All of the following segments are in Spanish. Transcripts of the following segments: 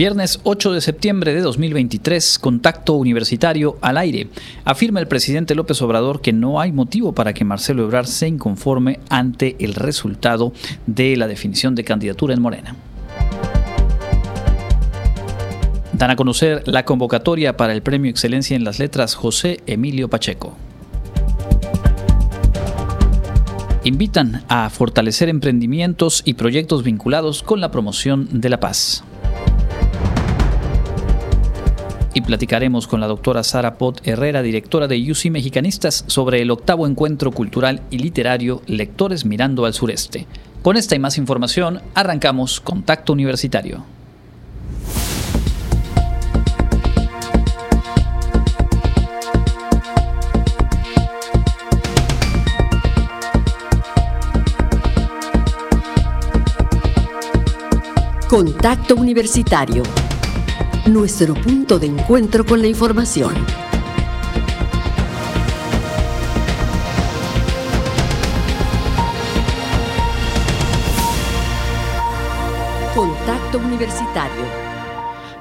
Viernes 8 de septiembre de 2023, contacto universitario al aire. Afirma el presidente López Obrador que no hay motivo para que Marcelo Ebrard se inconforme ante el resultado de la definición de candidatura en Morena. Dan a conocer la convocatoria para el Premio Excelencia en las Letras José Emilio Pacheco. Invitan a fortalecer emprendimientos y proyectos vinculados con la promoción de la paz y platicaremos con la doctora Sara Pot Herrera, directora de UC Mexicanistas, sobre el octavo encuentro cultural y literario Lectores Mirando al Sureste. Con esta y más información, arrancamos Contacto Universitario. Contacto Universitario nuestro punto de encuentro con la información. Contacto Universitario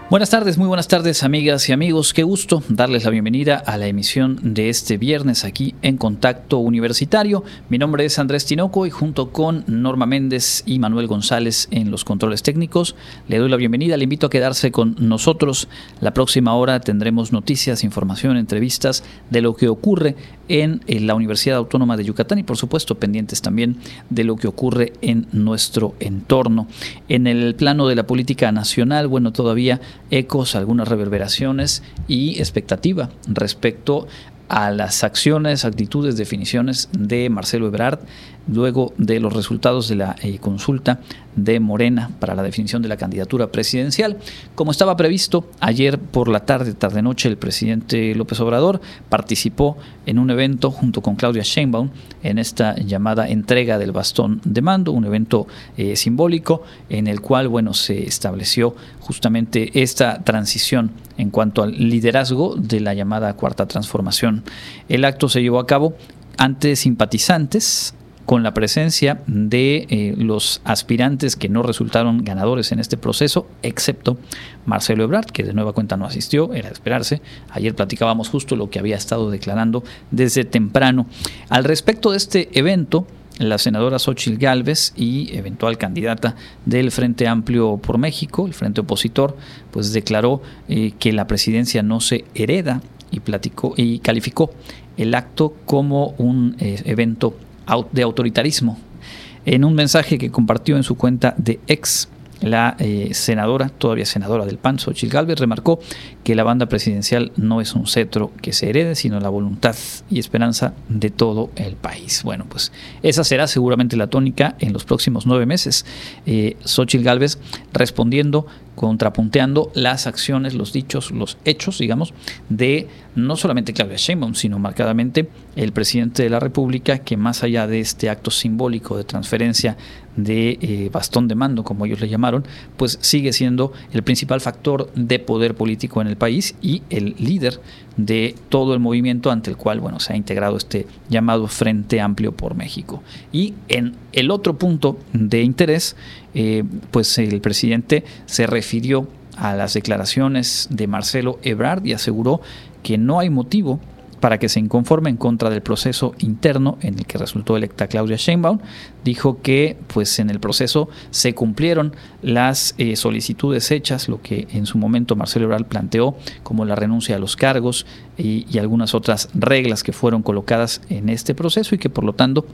Buenas tardes, muy buenas tardes amigas y amigos. Qué gusto darles la bienvenida a la emisión de este viernes aquí en Contacto Universitario. Mi nombre es Andrés Tinoco y junto con Norma Méndez y Manuel González en los controles técnicos le doy la bienvenida. Le invito a quedarse con nosotros. La próxima hora tendremos noticias, información, entrevistas de lo que ocurre en, la Universidad Autónoma de Yucatán y por supuesto pendientes también de lo que ocurre en nuestro entorno. En el plano de la política nacional, bueno, todavía ecos, algunas reverberaciones y expectativa respecto a las acciones, actitudes, definiciones de Marcelo Ebrard luego de los resultados de la eh, consulta de Morena para la definición de la candidatura presidencial. Como estaba previsto, ayer por la tarde, tarde-noche, el presidente López Obrador participó en un evento junto con Claudia Sheinbaum en esta llamada entrega del bastón de mando, un evento eh, simbólico en el cual bueno, se estableció justamente esta transición en cuanto al liderazgo de la llamada cuarta transformación. El acto se llevó a cabo ante simpatizantes con la presencia de eh, los aspirantes que no resultaron ganadores en este proceso, excepto Marcelo Ebrard, que de nueva cuenta no asistió, era de esperarse. Ayer platicábamos justo lo que había estado declarando desde temprano. Al respecto de este evento, la senadora Xochil Gálvez y eventual candidata del Frente Amplio por México, el Frente Opositor, pues declaró eh, que la presidencia no se hereda y platicó y calificó el acto como un eh, evento de autoritarismo. En un mensaje que compartió en su cuenta de ex, la eh, senadora, todavía senadora del PAN, Xochitl Galvez, remarcó que la banda presidencial no es un cetro que se herede, sino la voluntad y esperanza de todo el país. Bueno, pues esa será seguramente la tónica en los próximos nueve meses. Eh, Xochitl Galvez respondiendo contrapunteando las acciones, los dichos, los hechos, digamos, de no solamente Claudia Sheinbaum, sino marcadamente el presidente de la República, que más allá de este acto simbólico de transferencia de eh, bastón de mando, como ellos le llamaron, pues sigue siendo el principal factor de poder político en el país y el líder de todo el movimiento ante el cual bueno, se ha integrado este llamado Frente Amplio por México. Y en el otro punto de interés, eh, pues el presidente se refirió a las declaraciones de Marcelo Ebrard y aseguró que no hay motivo para que se inconforme en contra del proceso interno en el que resultó electa Claudia Sheinbaum. Dijo que pues en el proceso se cumplieron las eh, solicitudes hechas, lo que en su momento Marcelo Ebrard planteó como la renuncia a los cargos y, y algunas otras reglas que fueron colocadas en este proceso y que por lo tanto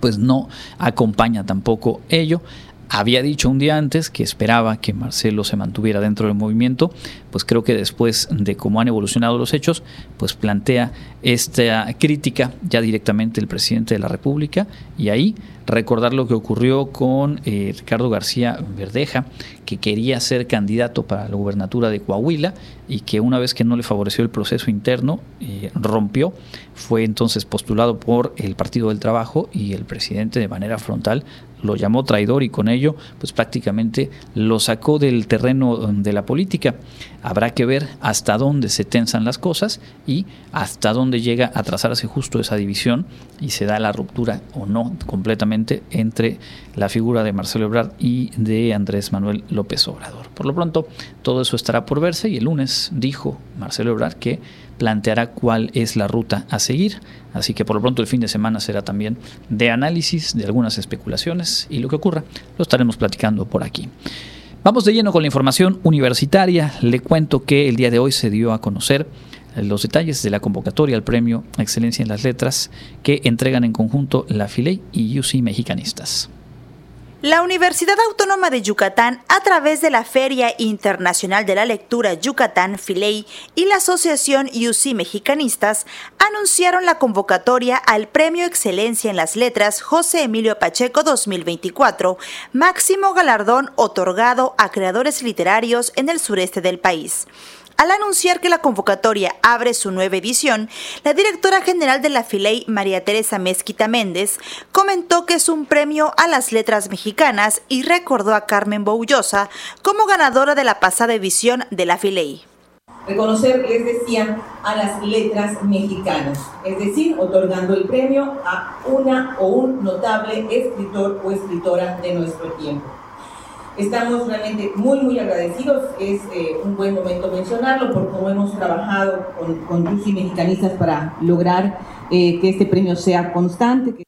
pues no acompaña tampoco ello había dicho un día antes que esperaba que Marcelo se mantuviera dentro del movimiento, pues creo que después de cómo han evolucionado los hechos, pues plantea esta crítica ya directamente el presidente de la República y ahí recordar lo que ocurrió con eh, Ricardo García Verdeja, que quería ser candidato para la gubernatura de Coahuila y que una vez que no le favoreció el proceso interno, eh, rompió, fue entonces postulado por el Partido del Trabajo y el presidente de manera frontal lo llamó traidor y con ello pues prácticamente lo sacó del terreno de la política. Habrá que ver hasta dónde se tensan las cosas y hasta dónde llega a trazarse justo esa división y se da la ruptura o no completamente entre la figura de Marcelo Ebrard y de Andrés Manuel López Obrador. Por lo pronto, todo eso estará por verse y el lunes dijo Marcelo Ebrard que planteará cuál es la ruta a seguir. Así que por lo pronto el fin de semana será también de análisis de algunas especulaciones y lo que ocurra lo estaremos platicando por aquí. Vamos de lleno con la información universitaria. Le cuento que el día de hoy se dio a conocer los detalles de la convocatoria al premio Excelencia en las Letras que entregan en conjunto la FILEI y UC Mexicanistas. La Universidad Autónoma de Yucatán, a través de la Feria Internacional de la Lectura Yucatán Filey y la Asociación UC Mexicanistas, anunciaron la convocatoria al Premio Excelencia en las Letras José Emilio Pacheco 2024, máximo galardón otorgado a creadores literarios en el sureste del país. Al anunciar que la convocatoria abre su nueva edición, la directora general de la FILEI, María Teresa Mezquita Méndez, comentó que es un premio a las letras mexicanas y recordó a Carmen Boullosa como ganadora de la pasada edición de la FILEI. Reconocer, les decía, a las letras mexicanas, es decir, otorgando el premio a una o un notable escritor o escritora de nuestro tiempo. Estamos realmente muy, muy agradecidos. Es eh, un buen momento mencionarlo por cómo hemos trabajado con, con Mexicanistas para lograr eh, que este premio sea constante.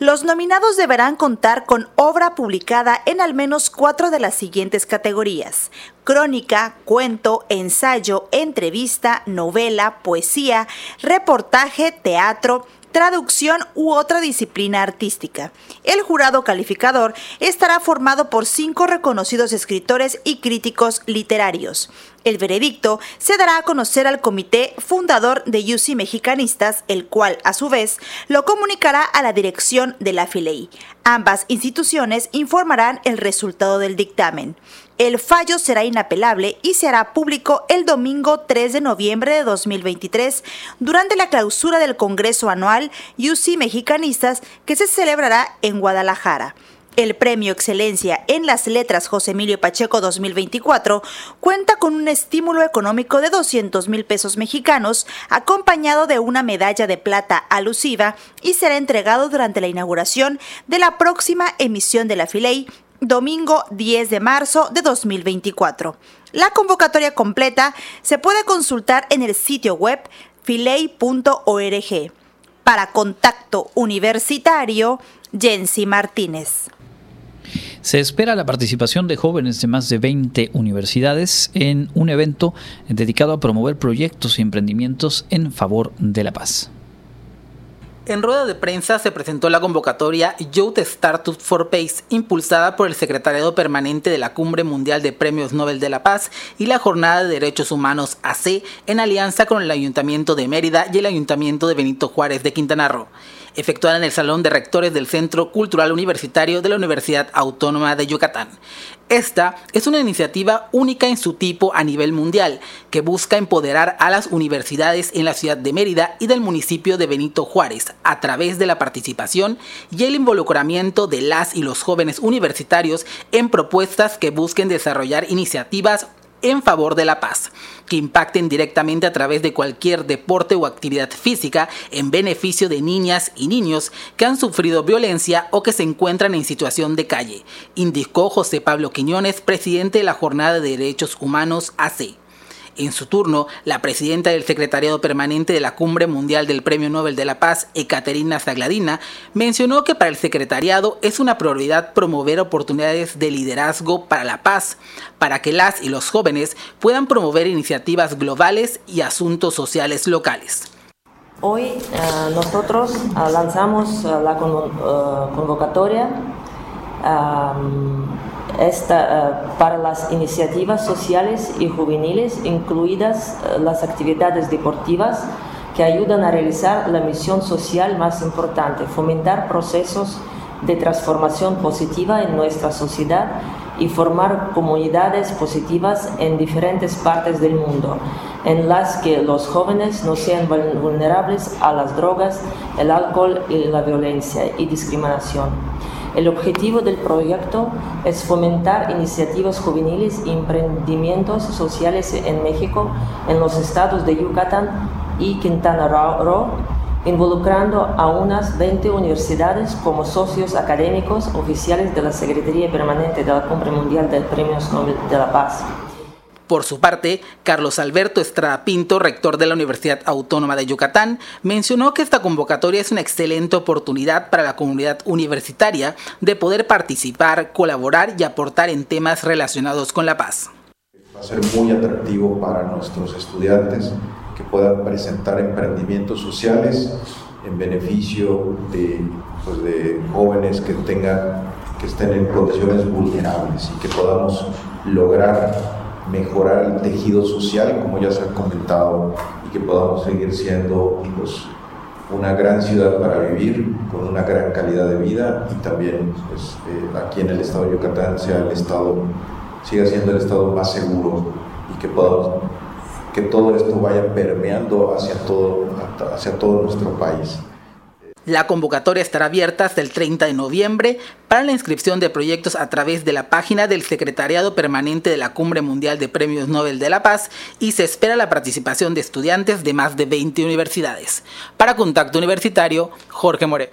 Los nominados deberán contar con obra publicada en al menos cuatro de las siguientes categorías. Crónica, cuento, ensayo, entrevista, novela, poesía, reportaje, teatro, traducción u otra disciplina artística. El jurado calificador estará formado por cinco reconocidos escritores y críticos literarios. El veredicto se dará a conocer al comité fundador de UC Mexicanistas, el cual, a su vez, lo comunicará a la dirección de la FILEI. Ambas instituciones informarán el resultado del dictamen. El fallo será inapelable y se hará público el domingo 3 de noviembre de 2023 durante la clausura del Congreso Anual UC Mexicanistas que se celebrará en Guadalajara. El Premio Excelencia en las Letras José Emilio Pacheco 2024 cuenta con un estímulo económico de 200 mil pesos mexicanos, acompañado de una medalla de plata alusiva y será entregado durante la inauguración de la próxima emisión de la Filey domingo 10 de marzo de 2024. La convocatoria completa se puede consultar en el sitio web filey.org. Para contacto universitario, Jensi Martínez. Se espera la participación de jóvenes de más de 20 universidades en un evento dedicado a promover proyectos y emprendimientos en favor de la paz. En rueda de prensa se presentó la convocatoria Youth Startup for Peace, impulsada por el Secretariado Permanente de la Cumbre Mundial de Premios Nobel de la Paz y la Jornada de Derechos Humanos AC, en alianza con el Ayuntamiento de Mérida y el Ayuntamiento de Benito Juárez de Quintana Roo efectuada en el Salón de Rectores del Centro Cultural Universitario de la Universidad Autónoma de Yucatán. Esta es una iniciativa única en su tipo a nivel mundial, que busca empoderar a las universidades en la ciudad de Mérida y del municipio de Benito Juárez a través de la participación y el involucramiento de las y los jóvenes universitarios en propuestas que busquen desarrollar iniciativas en favor de la paz, que impacten directamente a través de cualquier deporte o actividad física en beneficio de niñas y niños que han sufrido violencia o que se encuentran en situación de calle, indicó José Pablo Quiñones, presidente de la Jornada de Derechos Humanos AC. En su turno, la presidenta del Secretariado Permanente de la Cumbre Mundial del Premio Nobel de la Paz, Ekaterina Zagladina, mencionó que para el secretariado es una prioridad promover oportunidades de liderazgo para la paz, para que las y los jóvenes puedan promover iniciativas globales y asuntos sociales locales. Hoy eh, nosotros eh, lanzamos eh, la convocatoria esta, eh, para las iniciativas sociales y juveniles, incluidas eh, las actividades deportivas que ayudan a realizar la misión social más importante, fomentar procesos de transformación positiva en nuestra sociedad y formar comunidades positivas en diferentes partes del mundo, en las que los jóvenes no sean vulnerables a las drogas, el alcohol y la violencia y discriminación. El objetivo del proyecto es fomentar iniciativas juveniles y emprendimientos sociales en México, en los estados de Yucatán y Quintana Roo, involucrando a unas 20 universidades como socios académicos oficiales de la Secretaría Permanente de la Cumbre Mundial de Premios Nobel de la Paz. Por su parte, Carlos Alberto Estrada Pinto, rector de la Universidad Autónoma de Yucatán, mencionó que esta convocatoria es una excelente oportunidad para la comunidad universitaria de poder participar, colaborar y aportar en temas relacionados con la paz. Va a ser muy atractivo para nuestros estudiantes que puedan presentar emprendimientos sociales en beneficio de, pues, jóvenes que tengan que estén en condiciones vulnerables y que podamos lograr mejorar el tejido social, como ya se ha comentado, y que podamos seguir siendo pues, una gran ciudad para vivir, con una gran calidad de vida y también pues, eh, aquí en el estado de Yucatán sea el estado, siga siendo el estado más seguro y que podamos que todo esto vaya permeando hacia todo, hacia todo nuestro país. La convocatoria estará abierta hasta el 30 de noviembre para la inscripción de proyectos a través de la página del Secretariado Permanente de la Cumbre Mundial de Premios Nobel de la Paz y se espera la participación de estudiantes de más de 20 universidades. Para Contacto Universitario, Jorge More.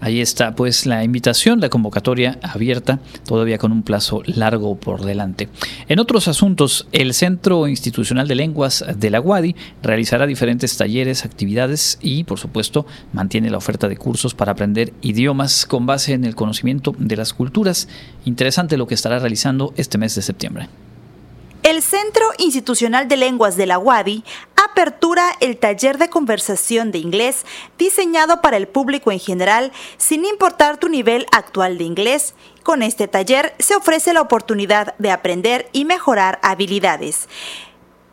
Ahí está pues la invitación, la convocatoria abierta, todavía con un plazo largo por delante. En otros asuntos, el Centro Institucional de Lenguas de la UADI realizará diferentes talleres, actividades y, por supuesto, mantiene la oferta de cursos para aprender idiomas con base en el conocimiento de las culturas. Interesante lo que estará realizando este mes de septiembre. El Centro Institucional de Lenguas de la UADI apertura el taller de conversación de inglés diseñado para el público en general, sin importar tu nivel actual de inglés. Con este taller se ofrece la oportunidad de aprender y mejorar habilidades.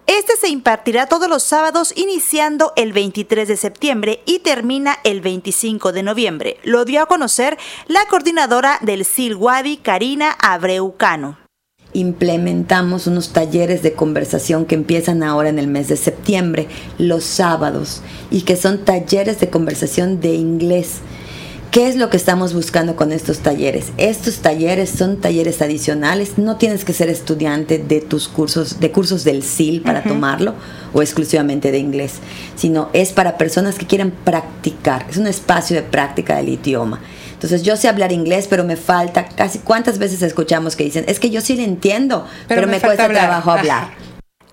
Este se impartirá todos los sábados iniciando el 23 de septiembre y termina el 25 de noviembre. Lo dio a conocer la coordinadora del SIL Wadi, Karina Abreucano implementamos unos talleres de conversación que empiezan ahora en el mes de septiembre, los sábados, y que son talleres de conversación de inglés. ¿Qué es lo que estamos buscando con estos talleres? Estos talleres son talleres adicionales, no tienes que ser estudiante de tus cursos, de cursos del SIL para tomarlo o exclusivamente de inglés, sino es para personas que quieren practicar, es un espacio de práctica del idioma. Entonces yo sé hablar inglés, pero me falta casi cuántas veces escuchamos que dicen, es que yo sí le entiendo, pero, me, cuesta trabajo hablar.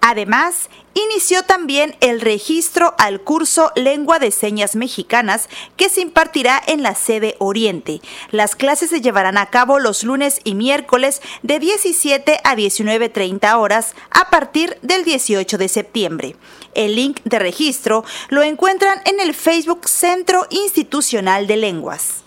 Además, inició también el registro al curso Lengua de Señas Mexicanas que se impartirá en la sede Oriente. Las clases se llevarán a cabo los lunes y miércoles de 17 a 19.30 horas a partir del 18 de septiembre. El link de registro lo encuentran en el Facebook Centro Institucional de Lenguas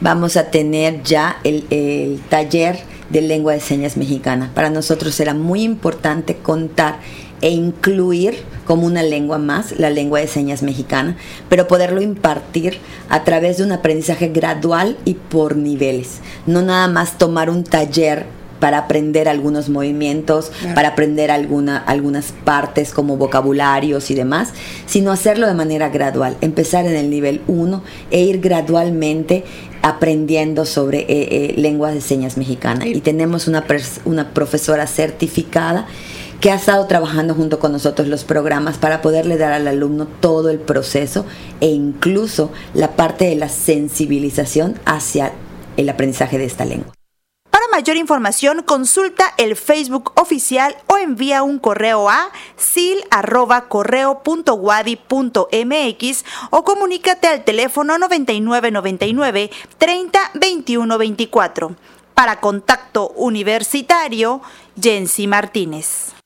vamos a tener ya el, taller de lengua de señas mexicana. Para nosotros será muy importante contar e incluir como una lengua más la lengua de señas mexicana, pero poderlo impartir a través de un aprendizaje gradual y por niveles. No nada más tomar un taller para aprender algunos movimientos, para aprender alguna, algunas partes como vocabularios y demás, sino hacerlo de manera gradual, empezar en el nivel 1 e ir gradualmente aprendiendo sobre eh, eh, lenguas de señas mexicanas. Y tenemos una, una profesora certificada que ha estado trabajando junto con nosotros los programas para poderle dar al alumno todo el proceso e incluso la parte de la sensibilización hacia el aprendizaje de esta lengua. Mayor información, consulta el Facebook oficial o envía un correo a sil@correo.wadi.mx o comunícate al teléfono 9999 30 21 24. Para contacto universitario, Jensi Martínez.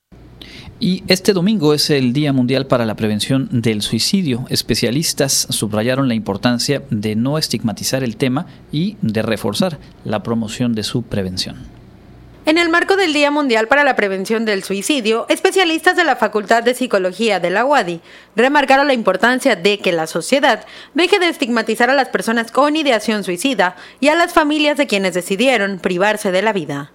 Y este domingo es el Día Mundial para la Prevención del Suicidio. Especialistas subrayaron la importancia de no estigmatizar el tema y de reforzar la promoción de su prevención. En el marco del Día Mundial para la Prevención del Suicidio, especialistas de la Facultad de Psicología de la UADI remarcaron la importancia de que la sociedad deje de estigmatizar a las personas con ideación suicida y a las familias de quienes decidieron privarse de la vida.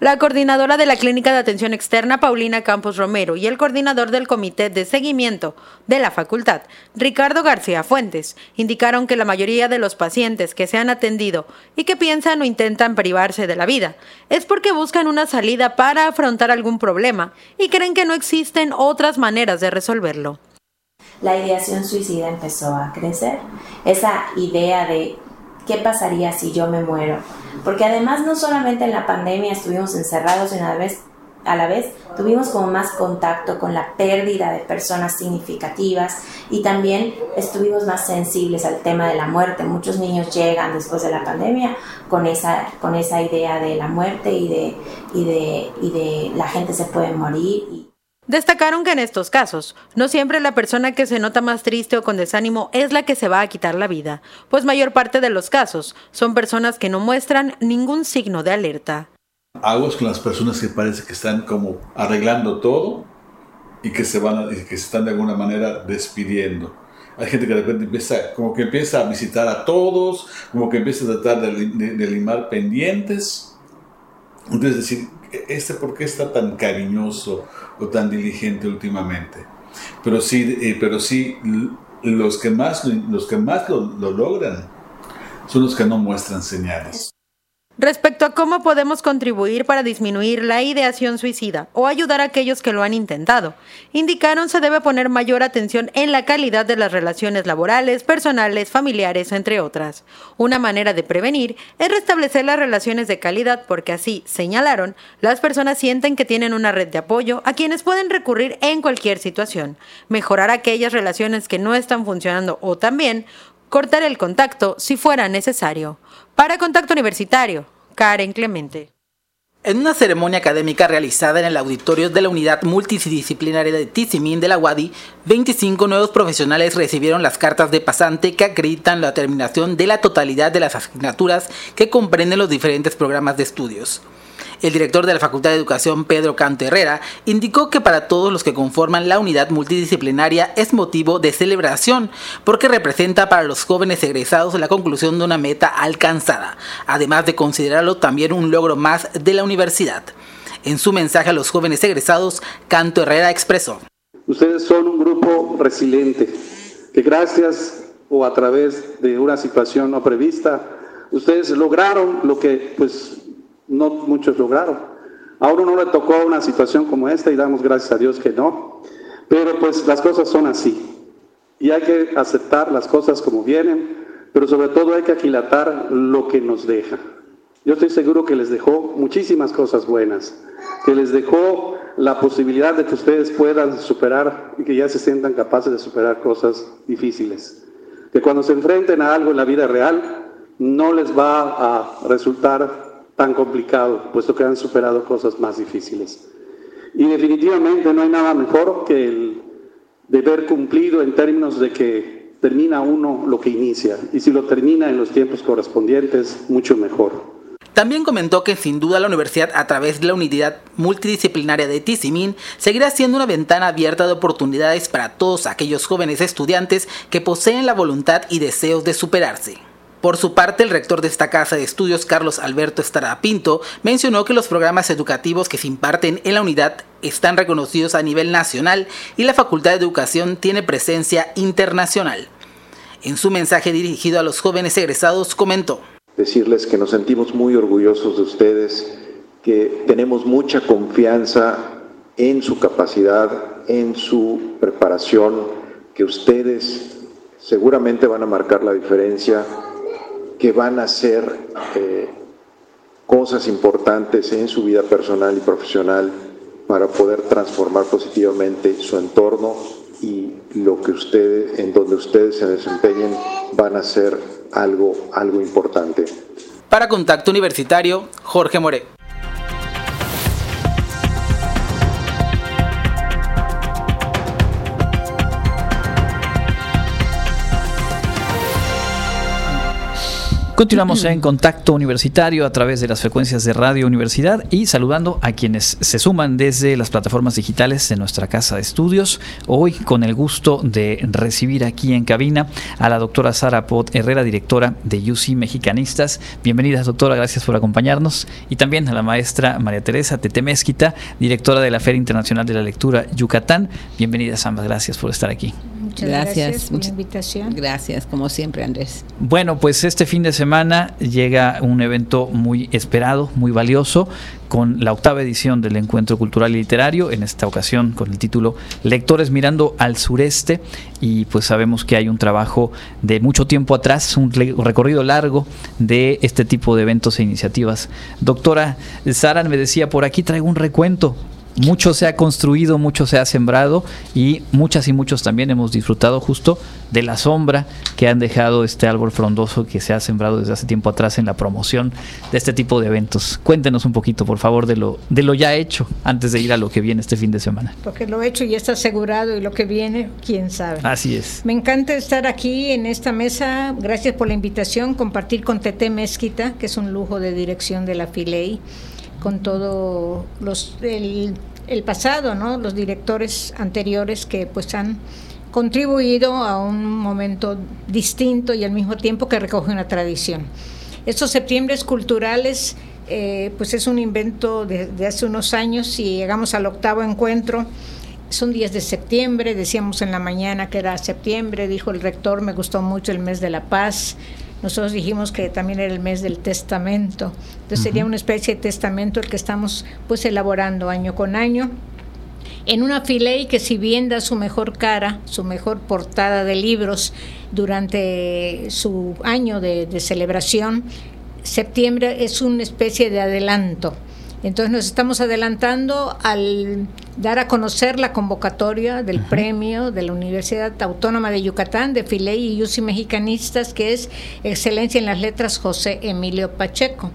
La coordinadora de la Clínica de Atención Externa, Paulina Campos Romero, y el coordinador del Comité de Seguimiento de la Facultad, Ricardo García Fuentes, indicaron que la mayoría de los pacientes que se han atendido y que piensan o intentan privarse de la vida es porque buscan una salida para afrontar algún problema y creen que no existen otras maneras de resolverlo. la ideación suicida empezó a crecer. Esa idea de qué pasaría si yo me muero. Porque además no solamente en la pandemia estuvimos encerrados en la vez a la vez tuvimos como más contacto con la pérdida de personas significativas y también estuvimos más sensibles al tema de la muerte. Muchos niños llegan después de la pandemia con esa, con esa idea de la muerte y de, y de, y de la gente se puede morir. Destacaron que en estos casos, no siempre la persona que se nota más triste o con desánimo es la que se va a quitar la vida, pues mayor parte de los casos son personas que no muestran ningún signo de alerta aguas con las personas que parece que están como arreglando todo y que se van que se están de alguna manera despidiendo. Hay gente que de repente empieza, como que empieza a visitar a todos, como que empieza a tratar de, limar pendientes. Entonces decir, ¿este por qué está tan cariñoso o tan diligente últimamente? Pero sí, eh, pero sí los que más, los que más lo logran son los que no muestran señales. Respecto a cómo podemos contribuir para disminuir la ideación suicida o ayudar a aquellos que lo han intentado, indicaron se debe poner mayor atención en la calidad de las relaciones laborales, personales, familiares, entre otras. Una manera de prevenir es restablecer las relaciones de calidad porque así, señalaron, las personas sienten que tienen una red de apoyo a quienes pueden recurrir en cualquier situación, mejorar aquellas relaciones que no están funcionando o también cortar el contacto si fuera necesario. Para Contacto Universitario, Karen Clemente. En una ceremonia académica realizada en el auditorio de la Unidad Multidisciplinaria de Tizimín de la UADI, 25 nuevos profesionales recibieron las cartas de pasante que acreditan la terminación de la totalidad de las asignaturas que comprenden los diferentes programas de estudios. El director de la Facultad de Educación, Pedro Canto Herrera, indicó que para todos los que conforman la unidad multidisciplinaria es motivo de celebración, porque representa para los jóvenes egresados la conclusión de una meta alcanzada, además de considerarlo también un logro más de la universidad. En su mensaje a los jóvenes egresados, Canto Herrera expresó. Ustedes son un grupo resiliente, que gracias o a través de una situación no prevista, ustedes lograron lo que pues no muchos lograron. A uno no le tocó una situación como esta y damos gracias a Dios que no. Pero pues las cosas son así. Y hay que aceptar las cosas como vienen, pero sobre todo hay que aquilatar lo que nos deja. Yo estoy seguro que les dejó muchísimas cosas buenas, que les dejó la posibilidad de que ustedes puedan superar y que ya se sientan capaces de superar cosas difíciles. Que cuando se enfrenten a algo en la vida real, no les va a resultar tan complicado, puesto que han superado cosas más difíciles. Y definitivamente no hay nada mejor que el deber cumplido en términos de que termina uno lo que inicia, y si lo termina en los tiempos correspondientes, mucho mejor. También comentó que sin duda la universidad, a través de la unidad multidisciplinaria de Tizimín, seguirá siendo una ventana abierta de oportunidades para todos aquellos jóvenes estudiantes que poseen la voluntad y deseos de superarse. Por su parte, el rector de esta casa de estudios, Carlos Alberto Estrada Pinto, mencionó que los programas educativos que se imparten en la unidad están reconocidos a nivel nacional y la Facultad de Educación tiene presencia internacional. En su mensaje dirigido a los jóvenes egresados, comentó. Decirles que nos sentimos muy orgullosos de ustedes, que tenemos mucha confianza en su capacidad, en su preparación, que ustedes seguramente van a marcar la diferencia que van a hacer eh, cosas importantes en su vida personal y profesional para poder transformar positivamente su entorno y lo que ustedes, en donde ustedes se desempeñen, van a ser algo, algo importante. Para Contacto Universitario, Jorge More. Continuamos en contacto universitario a través de las frecuencias de Radio Universidad y saludando a quienes se suman desde las plataformas digitales de nuestra casa de estudios. Hoy con el gusto de recibir aquí en cabina a la doctora Sara Pot Herrera, directora de UC Mexicanistas. Bienvenida doctora, gracias por acompañarnos. Y también a la maestra María Teresa Tete directora de la Feria Internacional de la Lectura Yucatán. Bienvenidas ambas, gracias por estar aquí. Muchas gracias, por la invitación. Gracias, como siempre, Andrés. Bueno, pues este fin de semana llega un evento muy esperado, muy valioso, con la octava edición del Encuentro Cultural y Literario, en esta ocasión con el título Lectores mirando al sureste, y pues sabemos que hay un trabajo de mucho tiempo atrás, un recorrido largo de este tipo de eventos e iniciativas. Doctora Sara me decía, por aquí traigo un recuento mucho se ha construido, mucho se ha sembrado y muchas y muchos también hemos disfrutado justo de la sombra que han dejado este árbol frondoso que se ha sembrado desde hace tiempo atrás en la promoción de este tipo de eventos. Cuéntenos un poquito, por favor, de lo, de lo ya hecho antes de ir a lo que viene este fin de semana. Porque lo hecho ya está asegurado y lo que viene, quién sabe. Así es. Me encanta estar aquí en esta mesa. Gracias por la invitación, compartir con Tete Mezquita, que es un lujo de dirección de la FILEI con todo los, el, pasado, ¿no? los directores anteriores que pues han contribuido a un momento distinto y al mismo tiempo que recoge una tradición. Estos septiembres culturales eh, pues es un invento de, de, hace unos años y llegamos al octavo encuentro. Son días de septiembre, decíamos en la mañana que era septiembre, dijo el rector, me gustó mucho el mes de la paz, nosotros dijimos que también era el mes del testamento. Entonces sería una especie de testamento el que estamos pues elaborando año con año. En una filey que si bien da su mejor cara, su mejor portada de libros durante su año de, de celebración, septiembre es una especie de adelanto entonces nos estamos adelantando al dar a conocer la convocatoria del premio de la Universidad Autónoma de Yucatán de Filey y UCI Mexicanistas, que es Excelencia en las Letras José Emilio Pacheco.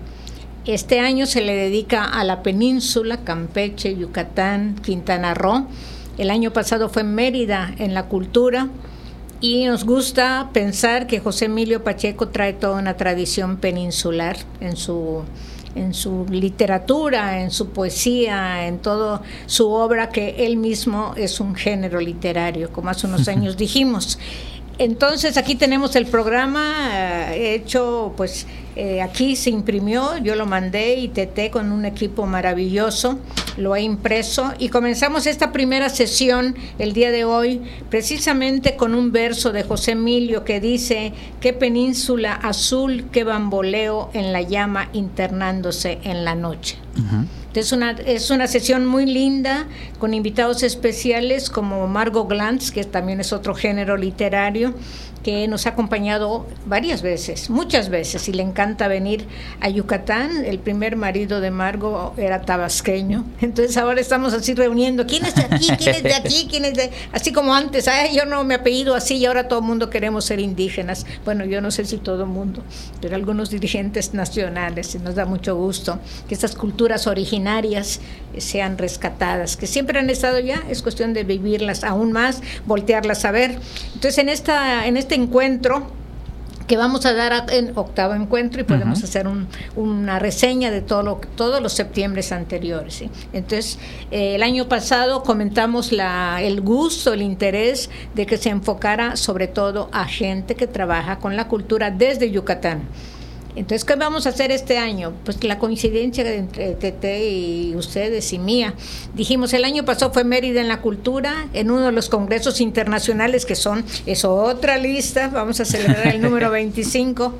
Este año se le dedica a la península, Campeche, Yucatán, Quintana Roo. El año pasado fue Mérida en la cultura y nos gusta pensar que José Emilio Pacheco trae toda una tradición peninsular en su en su literatura, en su poesía, en toda su obra, que él mismo es un género literario, como hace unos años dijimos. Entonces aquí tenemos el programa eh, hecho, pues eh, aquí se imprimió, yo lo mandé y teté con un equipo maravilloso, lo he impreso. Y comenzamos esta primera sesión el día de hoy precisamente con un verso de José Emilio que dice, qué península azul, qué bamboleo en la llama internándose en la noche. Es una, es una sesión muy linda con invitados especiales como Margot Glantz, que también es otro género literario, que nos ha acompañado varias veces, muchas veces, y le encanta venir a Yucatán. El primer marido de Margo era tabasqueño. Entonces ahora estamos así reuniendo, ¿quién es de aquí? ¿Quién es de aquí? ¿Quién es de...? Así como antes, Ay, yo no me apellido así y ahora todo el mundo queremos ser indígenas. Bueno, yo no sé si todo el mundo, pero algunos dirigentes nacionales, y nos da mucho gusto que estas culturas originarias sean rescatadas, que siempre han estado ya, es cuestión de vivirlas aún más, voltearlas a ver. Entonces en, esta, en este encuentro que vamos a dar en octavo encuentro y podemos hacer una reseña de todo lo, todos los septiembre anteriores. Entonces, eh, el año pasado comentamos la, el gusto, el interés de que se enfocara sobre todo a gente que trabaja con la cultura desde Yucatán. Entonces, ¿qué vamos a hacer este año? Pues la coincidencia entre TT y ustedes y mía. Dijimos, el año pasado fue Mérida en la Cultura, en uno de los congresos internacionales que son, es otra lista, vamos a celebrar el número 25.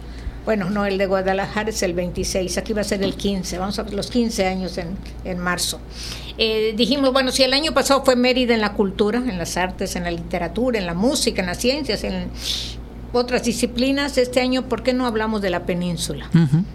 Bueno, no, el de Guadalajara es el 26, aquí va a ser el 15, vamos a ver los 15 años en, en marzo. Eh, dijimos, bueno, si el año pasado fue Mérida en la cultura, en las artes, en la literatura, en la música, en las ciencias, en, otras disciplinas, este año, ¿por qué no hablamos de la península?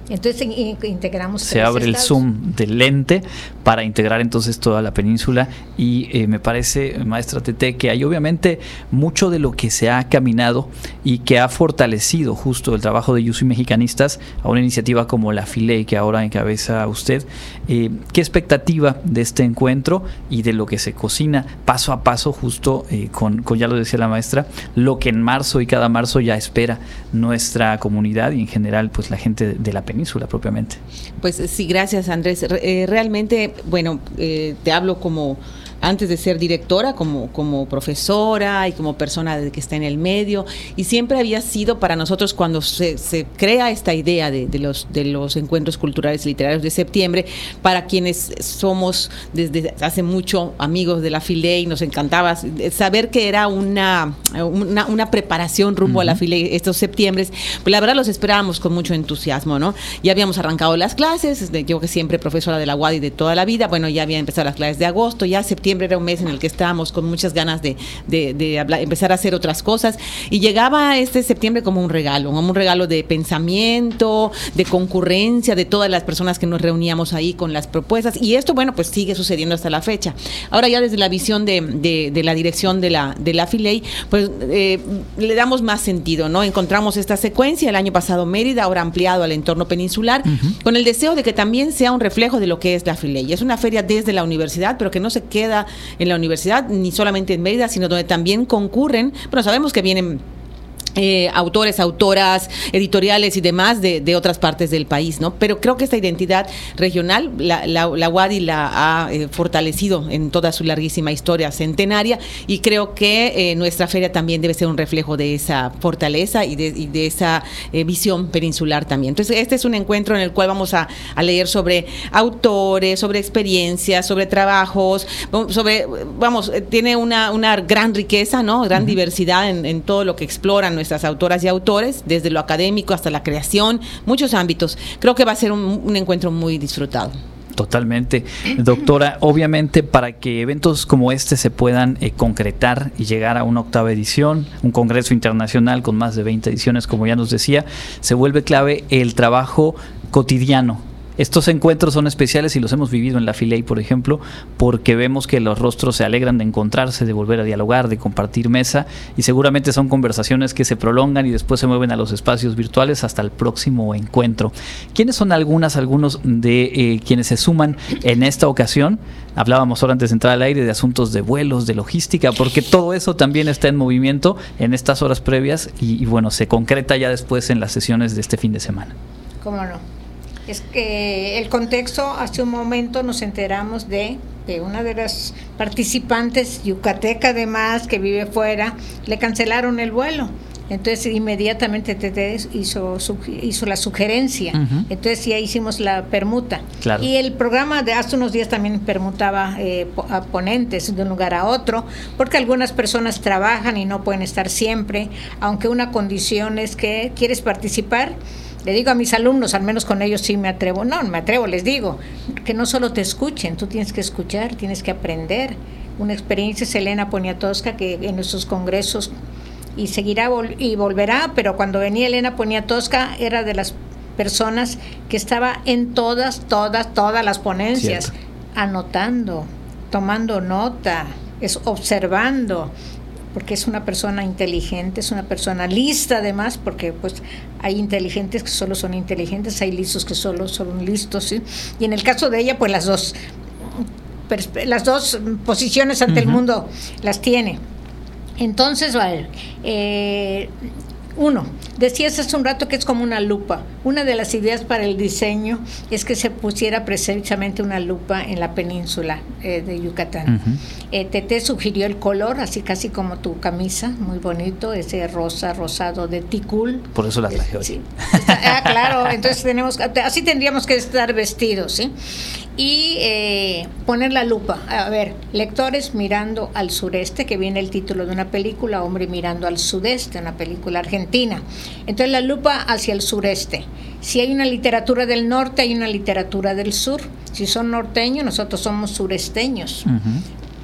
Entonces integramos. Se abre el zoom del lente para integrar entonces toda la península y eh, me parece, maestra Tete, que hay obviamente mucho de lo que se ha caminado y que ha fortalecido justo el trabajo de Yusi Mexicanistas a una iniciativa como la FILE que ahora encabeza usted. Eh, ¿Qué expectativa de este encuentro y de lo que se cocina paso a paso justo eh, con, con, ya lo decía la maestra, lo que en marzo y cada marzo ya espera nuestra comunidad y en general pues la gente de la península propiamente. Pues sí, gracias Andrés. Eh, realmente, bueno, eh, te hablo como antes de ser directora, como, como profesora y como persona que está en el medio. Y siempre había sido para nosotros cuando se, crea esta idea de, los, de los encuentros culturales y literarios de septiembre, para quienes somos desde hace mucho amigos de la FILE y nos encantaba saber que era una, una, preparación rumbo a la FILE estos septiembre, pues la verdad los esperábamos con mucho entusiasmo, ¿no? Ya habíamos arrancado las clases, yo que siempre profesora de la UADI de toda la vida, bueno, ya había empezado las clases de agosto, ya septiembre era un mes en el que estábamos con muchas ganas de, empezar a hacer otras cosas y llegaba este septiembre como un regalo, como un regalo de pensamiento, de concurrencia, de todas las personas que nos reuníamos ahí con las propuestas y esto, bueno, pues sigue sucediendo hasta la fecha. Ahora ya desde la visión de, la dirección de la, de la Filey, pues eh, le damos más sentido, ¿no? Encontramos esta secuencia el año pasado Mérida, ahora ampliado al entorno peninsular, con el deseo de que también sea un reflejo de lo que es la Filey. Es una feria desde la universidad, pero que no se queda en la universidad, ni solamente en Mérida, sino donde también concurren, bueno, sabemos que vienen eh, autores, autoras, editoriales y demás de, otras partes del país, ¿no? Pero creo que esta identidad regional, la, la, la WADI la ha eh, fortalecido en toda su larguísima historia centenaria y creo que eh, nuestra feria también debe ser un reflejo de esa fortaleza y de, esa visión peninsular también. Entonces, este es un encuentro en el cual vamos a, leer sobre autores, sobre experiencias, sobre trabajos, sobre, vamos, tiene una, una gran riqueza, ¿no? Gran diversidad en, en todo lo que exploran nuestras autoras y autores, desde lo académico hasta la creación, muchos ámbitos. Creo que va a ser un, encuentro muy disfrutado. Totalmente. Doctora, obviamente para que eventos como este se puedan eh, concretar y llegar a una octava edición, un congreso internacional con más de 20 ediciones, como ya nos decía, se vuelve clave el trabajo cotidiano estos encuentros son especiales y los hemos vivido en la Filey, por ejemplo, porque vemos que los rostros se alegran de encontrarse, de volver a dialogar, de compartir mesa y seguramente son conversaciones que se prolongan y después se mueven a los espacios virtuales hasta el próximo encuentro. ¿Quiénes son algunas, algunos de eh, quienes se suman en esta ocasión? Hablábamos ahora antes de entrar al aire de asuntos de vuelos, de logística, porque todo eso también está en movimiento en estas horas previas y, y bueno, se concreta ya después en las sesiones de este fin de semana. ¿Cómo no? Es que el contexto, hace un momento nos enteramos de que una de las participantes, yucateca además, que vive fuera, le cancelaron el vuelo. Entonces inmediatamente TT hizo, hizo la sugerencia. Entonces ya hicimos la permuta. Y el programa de hace unos días también permutaba eh, a ponentes de un lugar a otro, porque algunas personas trabajan y no pueden estar siempre, aunque una condición es que quieres participar le digo a mis alumnos, al menos con ellos sí me atrevo, no, me atrevo, les digo, que no solo te escuchen, tú tienes que escuchar, tienes que aprender. Una experiencia es Elena Poniatowska que en nuestros congresos y seguirá y volverá, pero cuando venía Elena Poniatowska era de las personas que estaba en todas, todas, todas las ponencias, anotando, tomando nota, es observando, porque es una persona inteligente, es una persona lista además, porque pues hay inteligentes que solo son inteligentes, hay listos que solo son listos, ¿sí? Y en el caso de ella, pues las dos, las dos posiciones ante el mundo las tiene. Entonces, vale, eh, uno, decías hace un rato que es como una lupa. Una de las ideas para el diseño es que se pusiera precisamente una lupa en la península eh, de Yucatán. Eh, Tete sugirió el color, así casi como tu camisa, muy bonito, ese rosa, rosado de ticul. Por eso la traje hoy. Sí. ah, claro, entonces tenemos, así tendríamos que estar vestidos, ¿sí? Y eh, poner la lupa. A ver, lectores mirando al sureste, que viene el título de una película, Hombre mirando al sudeste, una película argentina. Entonces la lupa hacia el sureste. Si hay una literatura del norte, hay una literatura del sur. Si son norteños, nosotros somos suresteños.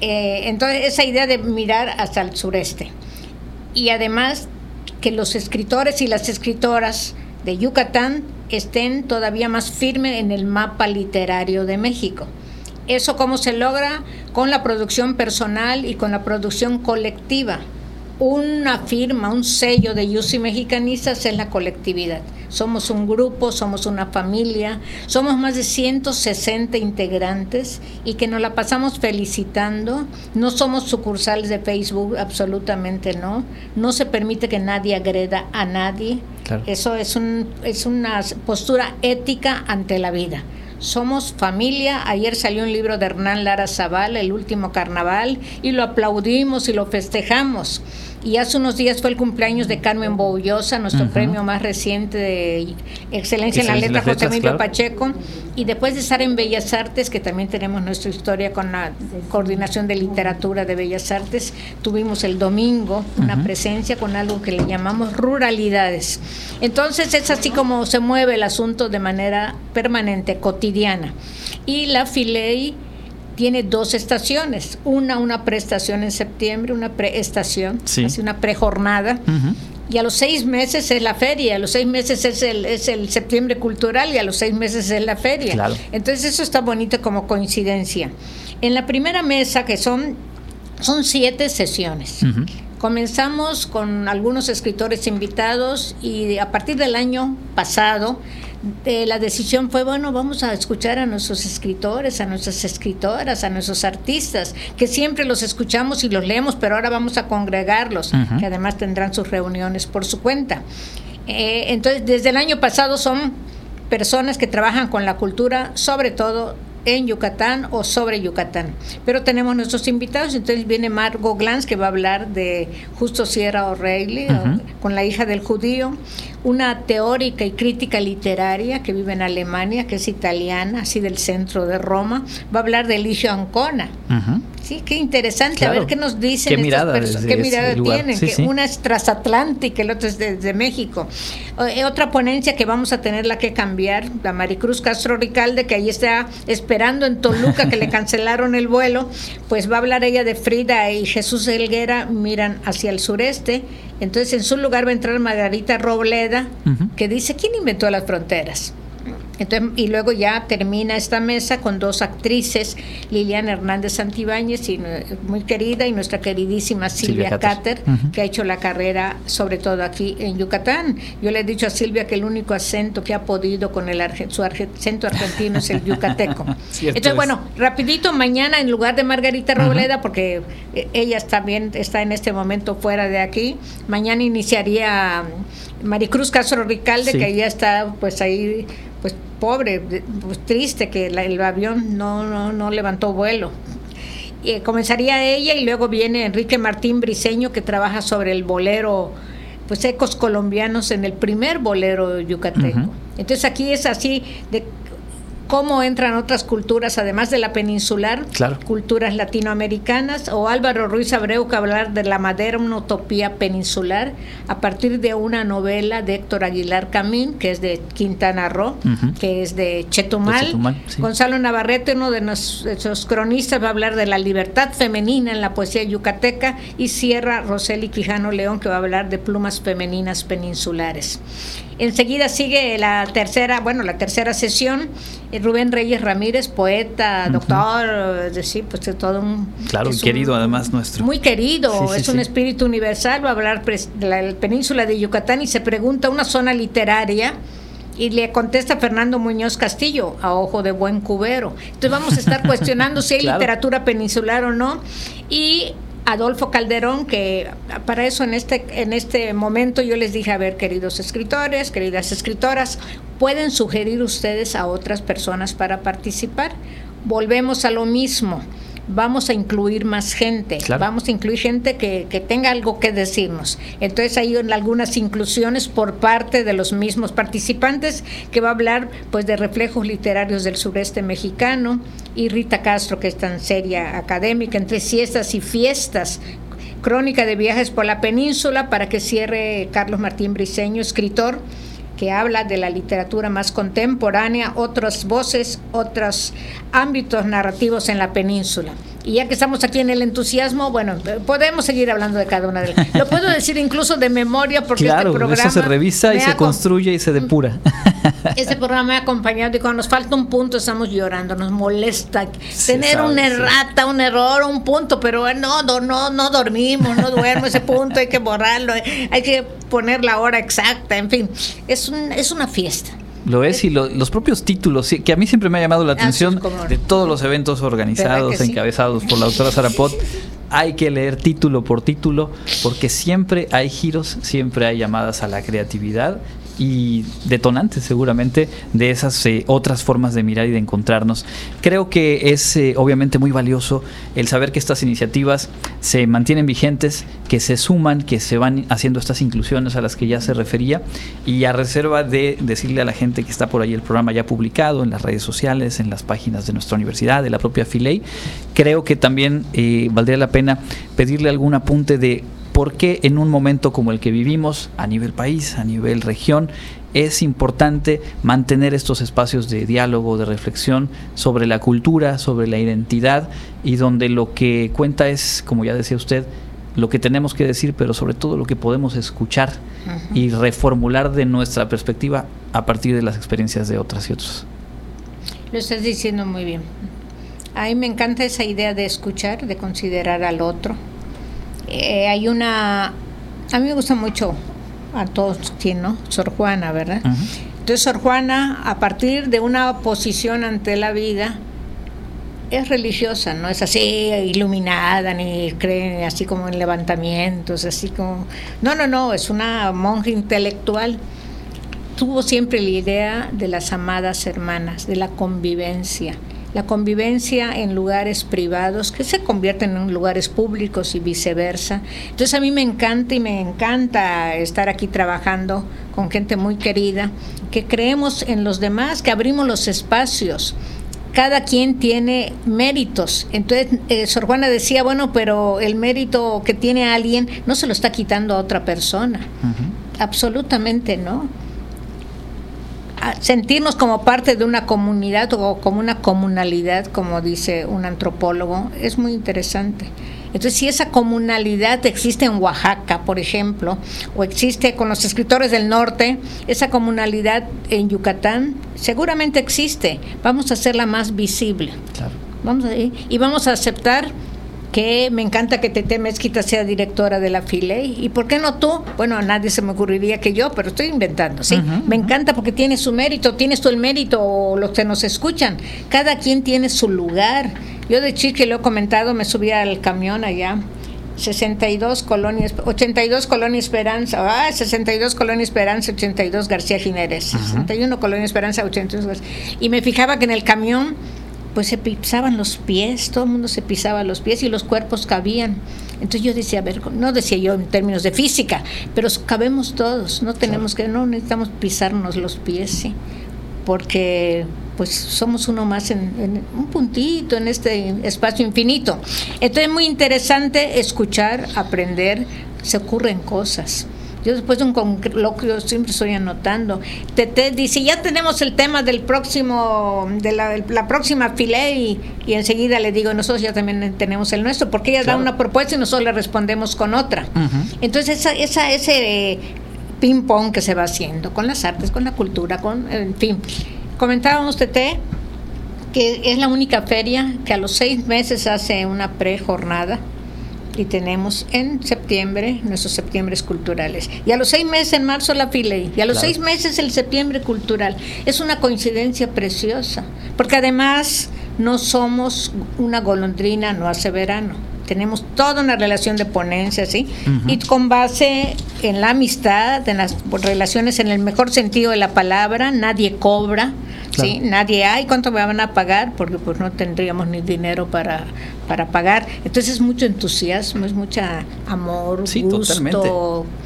Eh, entonces esa idea de mirar hasta el sureste. Y además que los escritores y las escritoras de Yucatán estén todavía más firmes en el mapa literario de México. ¿Eso cómo se logra? Con la producción personal y con la producción colectiva. Una firma, un sello de Yusi Mexicanistas es la colectividad. Somos un grupo, somos una familia, somos más de 160 integrantes y que nos la pasamos felicitando. No somos sucursales de Facebook, absolutamente no. No se permite que nadie agreda a nadie. Eso es, un, es una postura ética ante la vida. somos familia. Ayer salió un libro de Hernán Lara Zavala, El último carnaval, y lo aplaudimos y lo festejamos. Y hace unos días fue el cumpleaños de Carmen Boullosa, nuestro premio más reciente de excelencia en la letra, José Emilio Pacheco. Y después de estar en Bellas Artes, que también tenemos nuestra historia con la coordinación de literatura de Bellas Artes, tuvimos el domingo una presencia con algo que le llamamos ruralidades. Entonces es así como se mueve el asunto de manera permanente, cotidiana. Y la Filey tiene dos estaciones, una una prestación en septiembre, una preestación, así una prejornada. Y a los seis meses es la feria, a los seis meses es el, es el septiembre cultural y a los seis meses es la feria. Entonces eso está bonito como coincidencia. En la primera mesa, que son, son siete sesiones, comenzamos con algunos escritores invitados y a partir del año pasado la decisión fue, bueno, vamos a escuchar a nuestros escritores, a nuestras escritoras, a nuestros artistas, que siempre los escuchamos y los leemos, pero ahora vamos a congregarlos, que además tendrán sus reuniones por su cuenta. Eh, entonces, desde el año pasado son personas que trabajan con la cultura, sobre todo en Yucatán o sobre Yucatán. Pero tenemos nuestros invitados, entonces viene Margot Glantz que va a hablar de Justo Sierra O'Reilly, con la hija del judío, una teórica y crítica literaria que vive en Alemania, que es italiana, así del centro de Roma, va a hablar de Eligio Ancona. Sí, qué interesante. A ver qué nos dicen qué mirada, qué mirada tienen. que Una es transatlántica, el otro es desde México. Eh, otra ponencia que vamos a tener que cambiar, la Maricruz Castro Ricalde, que ahí está esperando en Toluca, que le cancelaron el vuelo, pues va a hablar ella de Frida y Jesús Helguera miran hacia el sureste. Entonces en su lugar va a entrar Margarita Robleda, que dice, ¿quién inventó las fronteras? Y luego ya termina esta mesa con dos actrices, Liliana Hernández Santibáñez, y, muy querida, y nuestra queridísima Silvia, Cater, que ha hecho la carrera sobre todo aquí en Yucatán. Yo le he dicho a Silvia que el único acento que ha podido con el su acento argentino es el yucateco. Entonces, bueno, rapidito, mañana en lugar de Margarita Robleda, porque eh, ella también está en este momento fuera de aquí, mañana iniciaría Maricruz Castro Ricalde, que ya está pues ahí pues pobre, pues triste que el avión no, no, levantó vuelo. Y comenzaría ella y luego viene Enrique Martín Briseño que trabaja sobre el bolero, pues ecos colombianos en el primer bolero yucateco. Entonces aquí es así de cómo entran otras culturas, además de la peninsular, culturas latinoamericanas, o Álvaro Ruiz Abreu que hablar de la madera, una utopía peninsular, a partir de una novela de Héctor Aguilar Camín, que es de Quintana Roo, que es de Chetumal. Gonzalo Navarrete, uno de nuestros cronistas, va a hablar de la libertad femenina en la poesía yucateca, y cierra Roseli Quijano León, que va a hablar de plumas femeninas peninsulares. Enseguida sigue la tercera, bueno, la tercera sesión. Eh, Rubén Reyes Ramírez, poeta, doctor, es decir, pues de todo un... Claro, querido además nuestro. Muy querido, es un espíritu universal, va a hablar de la península de Yucatán y se pregunta una zona literaria y le contesta Fernando Muñoz Castillo, a ojo de buen cubero. Entonces vamos a estar cuestionando si hay literatura peninsular o no. Y Adolfo Calderón, que para eso en este, en este momento yo les dije, a ver, queridos escritores, queridas escritoras, pueden sugerir ustedes a otras personas para participar. Volvemos a lo mismo vamos a incluir más gente, vamos a incluir gente que, que, tenga algo que decirnos. Entonces hay algunas inclusiones por parte de los mismos participantes que va a hablar pues de reflejos literarios del sureste mexicano y Rita Castro que es tan seria académica entre siestas y fiestas crónica de viajes por la península para que cierre Carlos Martín Briceño, escritor que habla de la literatura más contemporánea, otras voces, otros ámbitos narrativos en la península. Y ya que estamos aquí en el entusiasmo, bueno, podemos seguir hablando de cada una de las. Lo puedo decir incluso de memoria porque este programa. Eso se revisa y se construye y se depura. Este programa me ha acompañado y cuando nos falta un punto estamos llorando, nos molesta tener una errata, un error, un punto, pero no, no, no dormimos, no duermo ese punto, hay que borrarlo, hay que poner la hora exacta, en fin, es, un, es una fiesta. Lo es, y los propios títulos, que a mí siempre me ha llamado la ah, atención de todos los eventos organizados, encabezados por la autora Sarapot, hay que leer título por título, porque siempre hay giros, siempre hay llamadas a la creatividad y detonantes seguramente de esas eh, otras formas de mirar y de encontrarnos. Creo que es eh, obviamente muy valioso el saber que estas iniciativas se mantienen vigentes, que se suman, que se van haciendo estas inclusiones a las que ya se refería y a reserva de decirle a la gente que está por ahí el programa ya publicado en las redes sociales, en las páginas de nuestra universidad, de la propia Filey, creo que también eh, valdría la pena pedirle algún apunte de por qué en un momento como el que vivimos, a nivel país, a nivel región, es importante mantener estos espacios de diálogo, de reflexión sobre la cultura, sobre la identidad y donde lo que cuenta es, como ya decía usted, lo que tenemos que decir, pero sobre todo lo que podemos escuchar y reformular de nuestra perspectiva a partir de las experiencias de otras y otros. Lo estás diciendo muy bien. A mí me encanta esa idea de escuchar, de considerar al otro, eh, hay una, a mí me gusta mucho a todos, ¿quién no? Sor Juana, ¿verdad? Entonces Sor Juana, a partir de una posición ante la vida, es religiosa, no es así iluminada, ni cree así como en levantamientos, así como... No, no, no, es una monja intelectual. Tuvo siempre la idea de las amadas hermanas, de la convivencia la convivencia en lugares privados que se convierten en lugares públicos y viceversa. Entonces a mí me encanta y me encanta estar aquí trabajando con gente muy querida, que creemos en los demás, que abrimos los espacios. Cada quien tiene méritos. Entonces, eh, Sor Juana decía, bueno, pero el mérito que tiene alguien no se lo está quitando a otra persona. Absolutamente no sentirnos como parte de una comunidad o como una comunalidad, como dice un antropólogo, es muy interesante. Entonces, si esa comunalidad existe en Oaxaca, por ejemplo, o existe con los escritores del norte, esa comunalidad en Yucatán, seguramente existe. Vamos a hacerla más visible. Vamos a, y vamos a aceptar que me encanta que Tete Mezquita sea directora de la FILEI. ¿Y por qué no tú? Bueno, a nadie se me ocurriría que yo, pero estoy inventando, ¿sí? me encanta porque tiene su mérito, tienes tú el mérito o los que nos escuchan. Cada quien tiene su lugar. Yo de chique lo he comentado, me subí al camión allá 62 colonias, 82 Colonia Esperanza, ah, 62 Colonia Esperanza, 82 García Jiménez, 61 Colonia Esperanza, 82 Y me fijaba que en el camión pues se pisaban los pies, todo el mundo se pisaba los pies y los cuerpos cabían. Entonces yo decía, a ver, no decía yo en términos de física, pero cabemos todos, no tenemos que, no necesitamos pisarnos los pies, sí, porque pues somos uno más en, en, un puntito en este espacio infinito. Entonces es muy interesante escuchar, aprender, se ocurren cosas. Yo después de un coloquio siempre estoy anotando. Tete dice, ya tenemos el tema del próximo, de la, próxima file y, enseguida le digo, nosotros ya también tenemos el nuestro, porque ella da una propuesta y nosotros le respondemos con otra. Entonces esa, esa, ese eh, ping-pong que se va haciendo con las artes, con la cultura, con, en fin. Comentábamos, Tete, que es la única feria que a los seis meses hace una pre-jornada y tenemos en septiembre nuestros septiembres culturales. Y a los seis meses en marzo la Filey, y a los seis meses el septiembre cultural. Es una coincidencia preciosa, porque además no somos una golondrina, no hace verano. Tenemos toda una relación de ponencia, ¿sí? Y con base en la amistad, en las relaciones en el mejor sentido de la palabra, nadie cobra, ¿sí? Nadie, hay ¿cuánto me van a pagar? Porque pues no tendríamos ni dinero para, para pagar. Entonces es mucho entusiasmo, es mucha amor, sí, Totalmente.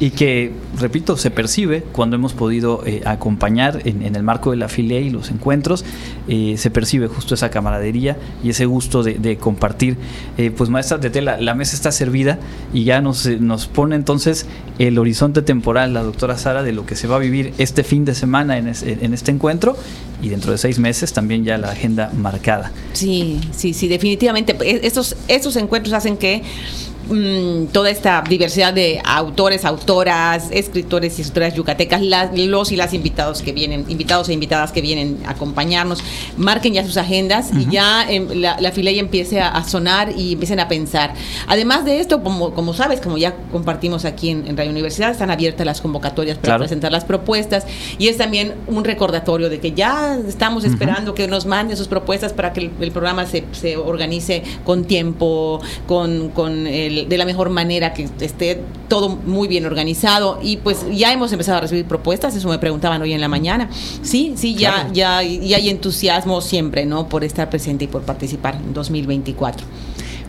Y que, repito, se percibe cuando hemos podido eh, acompañar en, el marco de la filia y los encuentros, eh, se percibe justo esa camaradería y ese gusto de, compartir. Eh, pues maestra de tela, la mesa está servida y ya nos, nos pone entonces el horizonte temporal, la doctora Sara, de lo que se va a vivir este fin de semana en, en este encuentro y dentro de seis meses también ya la agenda marcada. Sí, sí, sí, definitivamente. Estos, encuentros hacen que Mm, toda esta diversidad de autores, autoras, escritores y escritoras yucatecas, los y las invitados que vienen, invitados e invitadas que vienen a acompañarnos, marquen ya sus agendas y ya em, la, la ya empiece a, sonar y empiecen a pensar. Además de esto, como, como sabes, como ya compartimos aquí en, Radio Universidad, están abiertas las convocatorias para presentar las propuestas y es también un recordatorio de que ya estamos esperando que nos manden sus propuestas para que el, programa se, se organice con tiempo, con, con el de, de, la mejor manera, que esté todo muy bien organizado. Y pues ya hemos empezado a recibir propuestas, eso me preguntaban hoy en la mañana. Sí, sí, ya, claro. ya, y hay entusiasmo siempre, ¿no? Por estar presente y por participar en 2024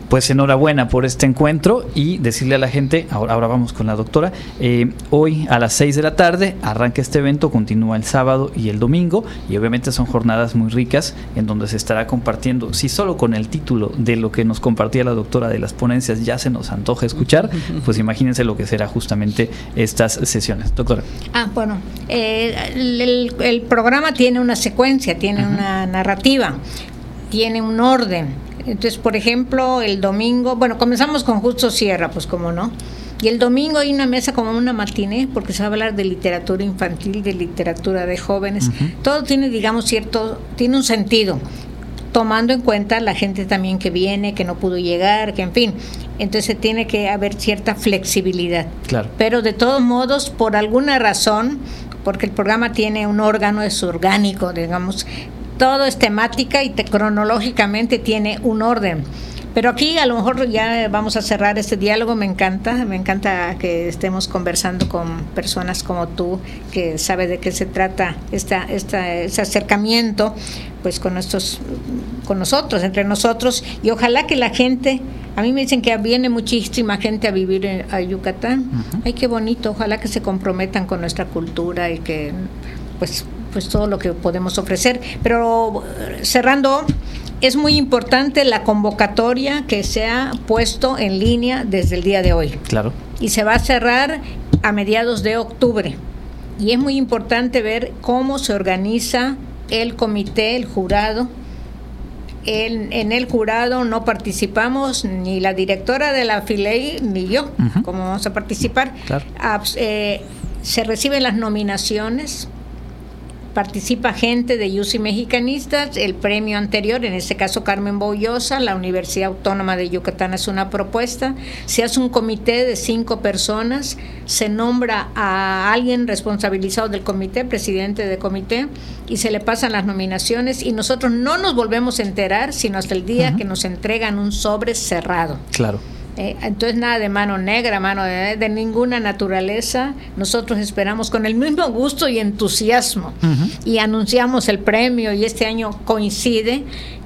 pues enhorabuena por este encuentro y decirle a la gente, ahora, ahora vamos con la doctora, eh, hoy a las 6 de la tarde arranca este evento, continúa el sábado y el domingo y obviamente son jornadas muy ricas en donde se estará compartiendo, si solo con el título de lo que nos compartía la doctora de las ponencias ya se nos antoja escuchar, pues imagínense lo que será justamente estas sesiones. Doctora. Ah, bueno, eh, el, el, programa tiene una secuencia, tiene uh -huh. una narrativa, tiene un orden entonces, por ejemplo, el domingo, bueno, comenzamos con Justo Sierra, pues como no. Y el domingo hay una mesa como una matiné, porque se va a hablar de literatura infantil, de literatura de jóvenes. Uh -huh. Todo tiene, digamos, cierto, tiene un sentido, tomando en cuenta la gente también que viene, que no pudo llegar, que en fin. Entonces tiene que haber cierta flexibilidad. Claro. Pero de todos modos, por alguna razón, porque el programa tiene un órgano, es orgánico, digamos, todo es temática y te, cronológicamente tiene un orden. Pero aquí a lo mejor ya vamos a cerrar este diálogo, me encanta, me encanta que estemos conversando con personas como tú, que sabe de qué se trata esta, esta, este acercamiento pues con estos, con nosotros, entre nosotros, y ojalá que la gente, a mí me dicen que viene muchísima gente a vivir en, a Yucatán, uh -huh. ay qué bonito, ojalá que se comprometan con nuestra cultura y que pues pues todo lo que podemos ofrecer. Pero cerrando, es muy importante la convocatoria que se ha puesto en línea desde el día de hoy. Claro. Y se va a cerrar a mediados de octubre. Y es muy importante ver cómo se organiza el comité, el jurado. En, en el jurado no participamos ni la directora de la FILEI ni yo, uh -huh. como vamos a participar. Claro. Eh, se reciben las nominaciones, participa gente de UCI Mexicanistas, el premio anterior, en este caso Carmen Boullosa, la Universidad Autónoma de Yucatán es una propuesta, se hace un comité de cinco personas, se nombra a alguien responsabilizado del comité, presidente de comité, y se le pasan las nominaciones y nosotros no nos volvemos a enterar sino hasta el día uh -huh. que nos entregan un sobre cerrado. Claro. Eh, entonces nada de mano negra, mano de, de, ninguna naturaleza. Nosotros esperamos con el mismo gusto y entusiasmo uh -huh. y anunciamos el premio y este año coincide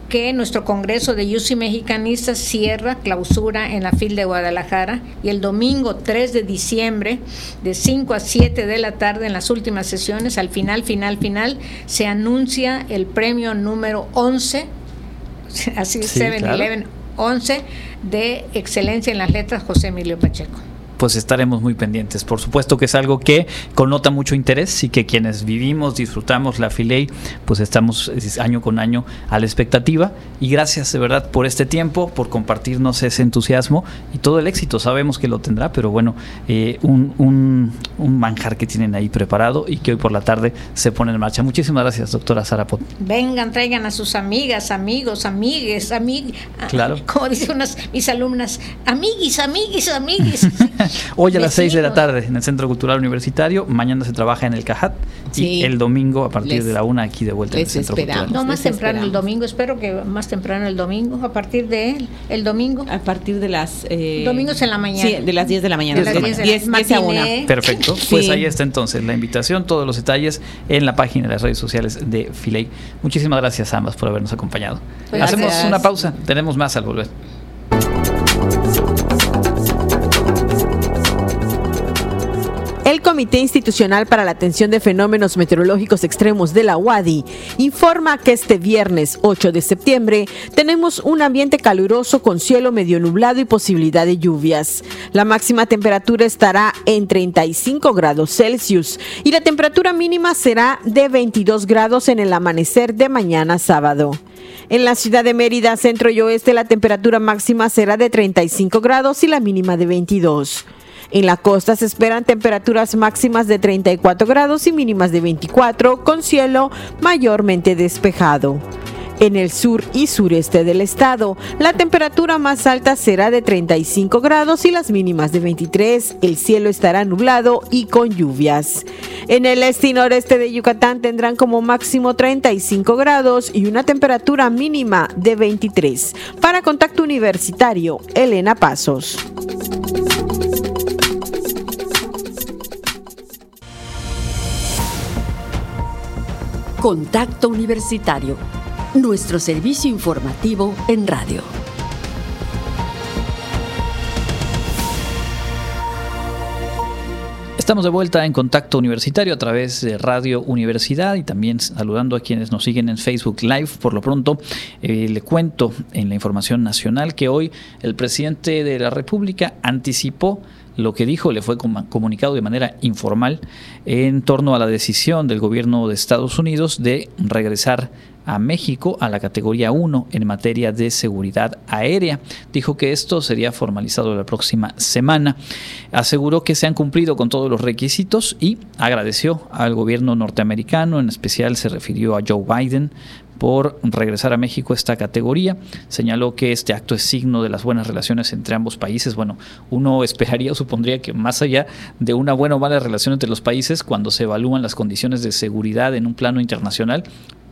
que nuestro Congreso de UCI Mexicanistas cierra clausura en la FIL de Guadalajara y el domingo 3 de diciembre de 5 a 7 de la tarde en las últimas sesiones, al final, final, final, se anuncia el premio número 11, así sí, 7-Eleven, claro. 11 de Excelencia en las Letras José Emilio Pacheco pues estaremos muy pendientes. Por supuesto que es algo que connota mucho interés y que quienes vivimos, disfrutamos la Filey, pues estamos año con año a la expectativa. Y gracias de verdad por este tiempo, por compartirnos ese entusiasmo y todo el éxito. Sabemos que lo tendrá, pero bueno, eh, un, un, un, manjar que tienen ahí preparado y que hoy por la tarde se pone en marcha. Muchísimas gracias, doctora Sarapot. Vengan, traigan a sus amigas, amigos, amigues, amig claro. como dicen unas mis alumnas, amiguis, amiguis, amiguis. Hoy a las 6 de la tarde en el Centro Cultural Universitario, mañana se trabaja en el Cajat sí. y el domingo a partir les, de la una aquí de vuelta en el Centro esperamos, Cultural. No, más temprano el domingo, espero que más temprano el domingo, a partir de él, el domingo. A partir de las... Eh, Domingos en la mañana. Sí, de las 10 de la mañana. De las 10 de la 10, 10 a 1. Perfecto, pues ahí está entonces la invitación, todos los detalles en la página de las redes sociales de Filey. Muchísimas gracias a ambas por habernos acompañado. Pues Hacemos gracias. una pausa, tenemos más al volver. El Comité Institucional para la Atención de Fenómenos Meteorológicos Extremos de la UADI informa que este viernes 8 de septiembre tenemos un ambiente caluroso con cielo medio nublado y posibilidad de lluvias. La máxima temperatura estará en 35 grados Celsius y la temperatura mínima será de 22 grados en el amanecer de mañana sábado. En la ciudad de Mérida, centro y oeste, la temperatura máxima será de 35 grados y la mínima de 22. En la costa se esperan temperaturas máximas de 34 grados y mínimas de 24, con cielo mayormente despejado. En el sur y sureste del estado, la temperatura más alta será de 35 grados y las mínimas de 23. El cielo estará nublado y con lluvias. En el este y noreste de Yucatán tendrán como máximo 35 grados y una temperatura mínima de 23. Para Contacto Universitario, Elena Pasos. Contacto Universitario, nuestro servicio informativo en radio. Estamos de vuelta en Contacto Universitario a través de Radio Universidad y también saludando a quienes nos siguen en Facebook Live. Por lo pronto, eh, le cuento en la información nacional que hoy el presidente de la República anticipó lo que dijo le fue comunicado de manera informal en torno a la decisión del gobierno de Estados Unidos de regresar a México a la categoría 1 en materia de seguridad aérea. Dijo que esto sería formalizado la próxima semana. Aseguró que se han cumplido con todos los requisitos y agradeció al gobierno norteamericano, en especial se refirió a Joe Biden por regresar a México esta categoría. Señaló que este acto es signo de las buenas relaciones entre ambos países. Bueno, uno esperaría o supondría que más allá de una buena o mala relación entre los países, cuando se evalúan las condiciones de seguridad en un plano internacional,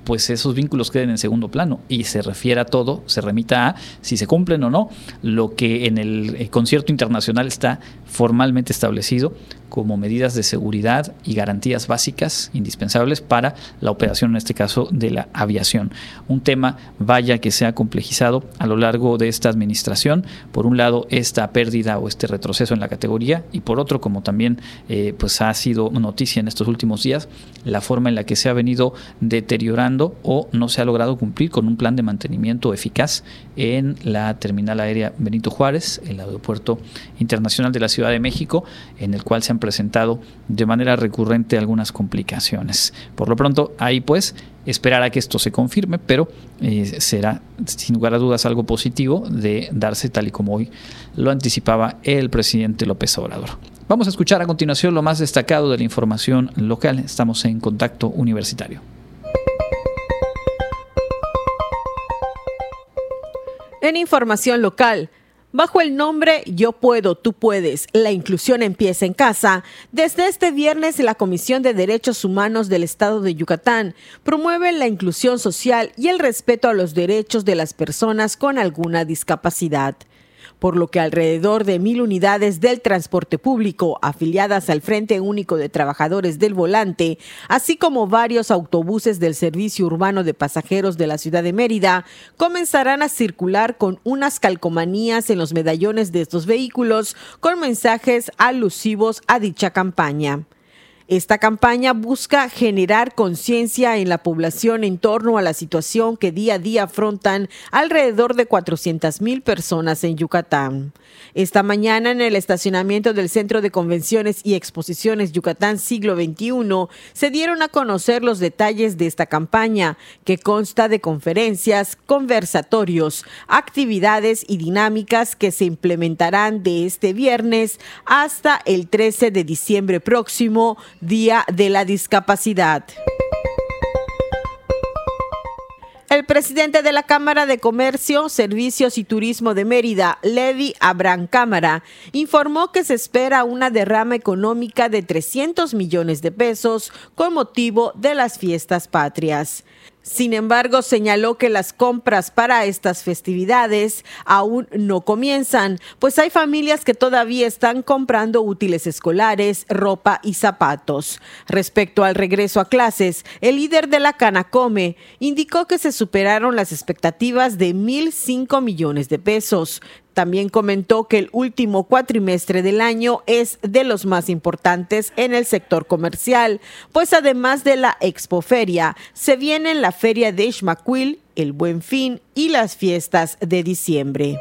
pues esos vínculos queden en segundo plano y se refiere a todo, se remita a si se cumplen o no lo que en el eh, concierto internacional está formalmente establecido como medidas de seguridad y garantías básicas indispensables para la operación, en este caso, de la aviación. Un tema, vaya que se ha complejizado a lo largo de esta administración. Por un lado, esta pérdida o este retroceso en la categoría y por otro, como también eh, pues ha sido noticia en estos últimos días, la forma en la que se ha venido deteriorando o no se ha logrado cumplir con un plan de mantenimiento eficaz en la terminal aérea Benito Juárez, el aeropuerto internacional de la Ciudad de México, en el cual se han presentado de manera recurrente algunas complicaciones. Por lo pronto, ahí pues esperar a que esto se confirme, pero eh, será sin lugar a dudas algo positivo de darse tal y como hoy lo anticipaba el presidente López Obrador. Vamos a escuchar a continuación lo más destacado de la información local. Estamos en contacto universitario. En información local, Bajo el nombre Yo puedo, tú puedes, la inclusión empieza en casa, desde este viernes la Comisión de Derechos Humanos del Estado de Yucatán promueve la inclusión social y el respeto a los derechos de las personas con alguna discapacidad por lo que alrededor de mil unidades del transporte público afiliadas al Frente Único de Trabajadores del Volante, así como varios autobuses del Servicio Urbano de Pasajeros de la ciudad de Mérida, comenzarán a circular con unas calcomanías en los medallones de estos vehículos con mensajes alusivos a dicha campaña. Esta campaña busca generar conciencia en la población en torno a la situación que día a día afrontan alrededor de 400 mil personas en Yucatán. Esta mañana en el estacionamiento del Centro de Convenciones y Exposiciones Yucatán Siglo XXI se dieron a conocer los detalles de esta campaña, que consta de conferencias, conversatorios, actividades y dinámicas que se implementarán de este viernes hasta el 13 de diciembre próximo Día de la Discapacidad. El presidente de la Cámara de Comercio, Servicios y Turismo de Mérida, Levi Abraham Cámara, informó que se espera una derrama económica de 300 millones de pesos con motivo de las fiestas patrias. Sin embargo, señaló que las compras para estas festividades aún no comienzan, pues hay familias que todavía están comprando útiles escolares, ropa y zapatos. Respecto al regreso a clases, el líder de la Canacome indicó que se superaron las expectativas de 1.005 millones de pesos, también comentó que el último cuatrimestre del año es de los más importantes en el sector comercial, pues además de la expoferia, se viene la feria de Ishmaquil, el Buen Fin y las fiestas de diciembre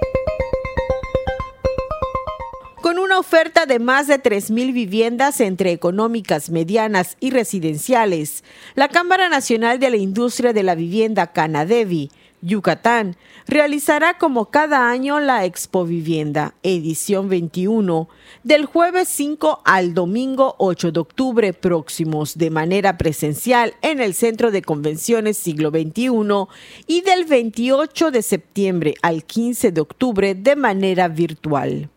con una oferta de más de 3.000 viviendas entre económicas, medianas y residenciales. La Cámara Nacional de la Industria de la Vivienda Canadevi Yucatán, realizará como cada año la Expo Vivienda, edición 21, del jueves 5 al domingo 8 de octubre próximos de manera presencial en el Centro de Convenciones Siglo XXI y del 28 de septiembre al 15 de octubre de manera virtual.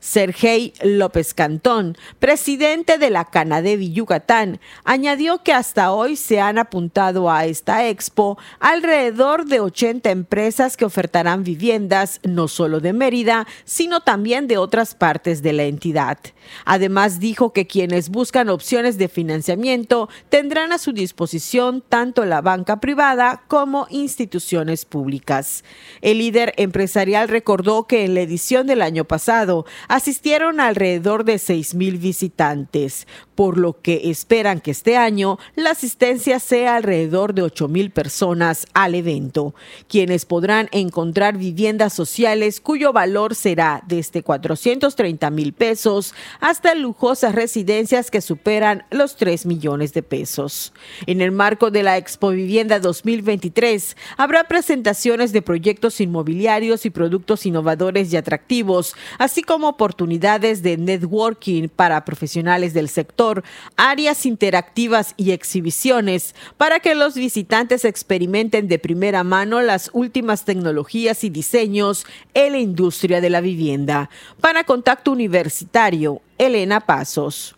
Sergei López Cantón, presidente de la Canadevi Yucatán, añadió que hasta hoy se han apuntado a esta expo alrededor de 80 empresas que ofertarán viviendas no solo de Mérida, sino también de otras partes de la entidad. Además, dijo que quienes buscan opciones de financiamiento tendrán a su disposición tanto la banca privada como instituciones públicas. El líder empresarial recordó que en la edición del año pasado asistieron alrededor de 6 mil visitantes, por lo que esperan que este año la asistencia sea alrededor de 8 mil personas al evento, quienes podrán encontrar viviendas sociales cuyo valor será desde 430 mil pesos hasta lujosas residencias que superan los 3 millones de pesos. En el marco de la Expo Vivienda 2023 habrá presentaciones de proyectos inmobiliarios y productos innovadores y atractivos, así como oportunidades de networking para profesionales del sector, áreas interactivas y exhibiciones para que los visitantes experimenten de primera mano las últimas tecnologías y diseños en la industria de la vivienda. Para Contacto Universitario, Elena Pasos.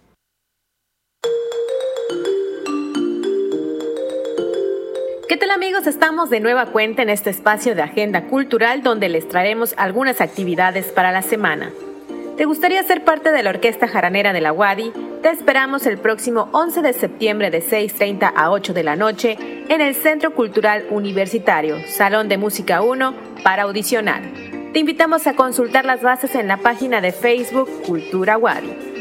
¿Qué tal amigos? Estamos de nueva cuenta en este espacio de Agenda Cultural donde les traeremos algunas actividades para la semana. ¿Te gustaría ser parte de la Orquesta Jaranera de la Wadi? Te esperamos el próximo 11 de septiembre de 6.30 a 8 de la noche en el Centro Cultural Universitario, Salón de Música 1, para audicionar. Te invitamos a consultar las bases en la página de Facebook Cultura Wadi.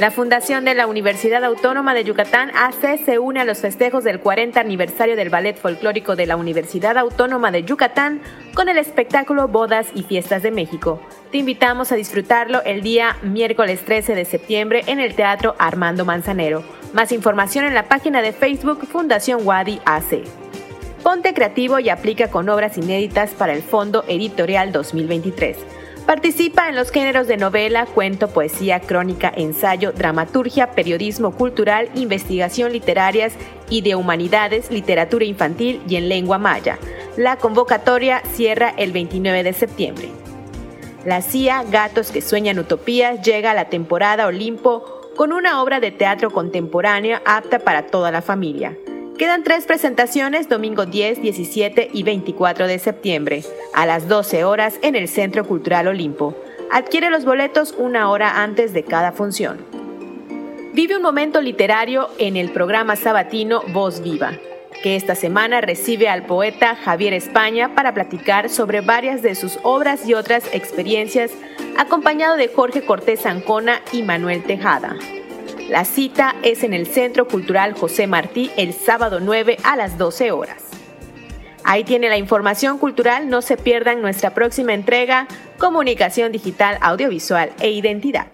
La Fundación de la Universidad Autónoma de Yucatán, AC, se une a los festejos del 40 aniversario del Ballet Folclórico de la Universidad Autónoma de Yucatán con el espectáculo Bodas y Fiestas de México. Te invitamos a disfrutarlo el día miércoles 13 de septiembre en el Teatro Armando Manzanero. Más información en la página de Facebook Fundación Wadi AC. Ponte creativo y aplica con obras inéditas para el Fondo Editorial 2023. Participa en los géneros de novela, cuento, poesía, crónica, ensayo, dramaturgia, periodismo cultural, investigación literarias y de humanidades, literatura infantil y en lengua maya. La convocatoria cierra el 29 de septiembre. La CIA Gatos que sueñan utopías llega a la temporada Olimpo con una obra de teatro contemporánea apta para toda la familia. Quedan tres presentaciones domingo 10, 17 y 24 de septiembre, a las 12 horas en el Centro Cultural Olimpo. Adquiere los boletos una hora antes de cada función. Vive un momento literario en el programa sabatino Voz Viva, que esta semana recibe al poeta Javier España para platicar sobre varias de sus obras y otras experiencias, acompañado de Jorge Cortés Ancona y Manuel Tejada. La cita es en el Centro Cultural José Martí el sábado 9 a las 12 horas. Ahí tiene la información cultural, no se pierdan nuestra próxima entrega, Comunicación Digital, Audiovisual e Identidad.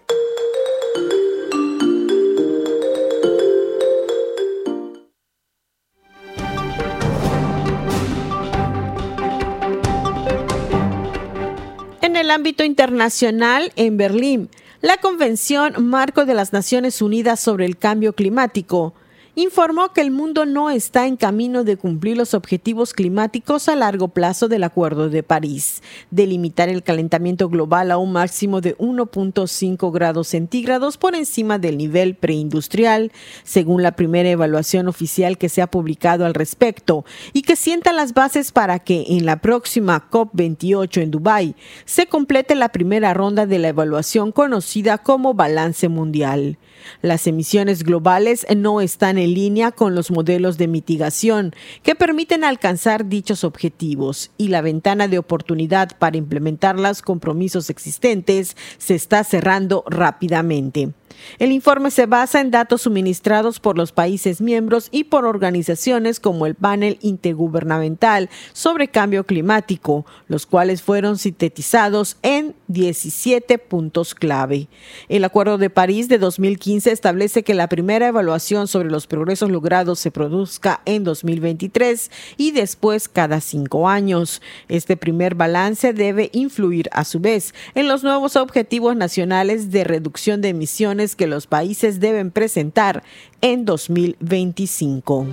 En el ámbito internacional, en Berlín, la Convención Marco de las Naciones Unidas sobre el Cambio Climático informó que el mundo no está en camino de cumplir los objetivos climáticos a largo plazo del Acuerdo de París, de limitar el calentamiento global a un máximo de 1.5 grados centígrados por encima del nivel preindustrial, según la primera evaluación oficial que se ha publicado al respecto, y que sienta las bases para que en la próxima COP28 en Dubái se complete la primera ronda de la evaluación conocida como balance mundial. Las emisiones globales no están en línea con los modelos de mitigación que permiten alcanzar dichos objetivos y la ventana de oportunidad para implementar los compromisos existentes se está cerrando rápidamente. El informe se basa en datos suministrados por los países miembros y por organizaciones como el Panel Intergubernamental sobre Cambio Climático, los cuales fueron sintetizados en 17 puntos clave. El Acuerdo de París de 2015 establece que la primera evaluación sobre los progresos logrados se produzca en 2023 y después cada cinco años. Este primer balance debe influir a su vez en los nuevos objetivos nacionales de reducción de emisiones que los países deben presentar en 2025.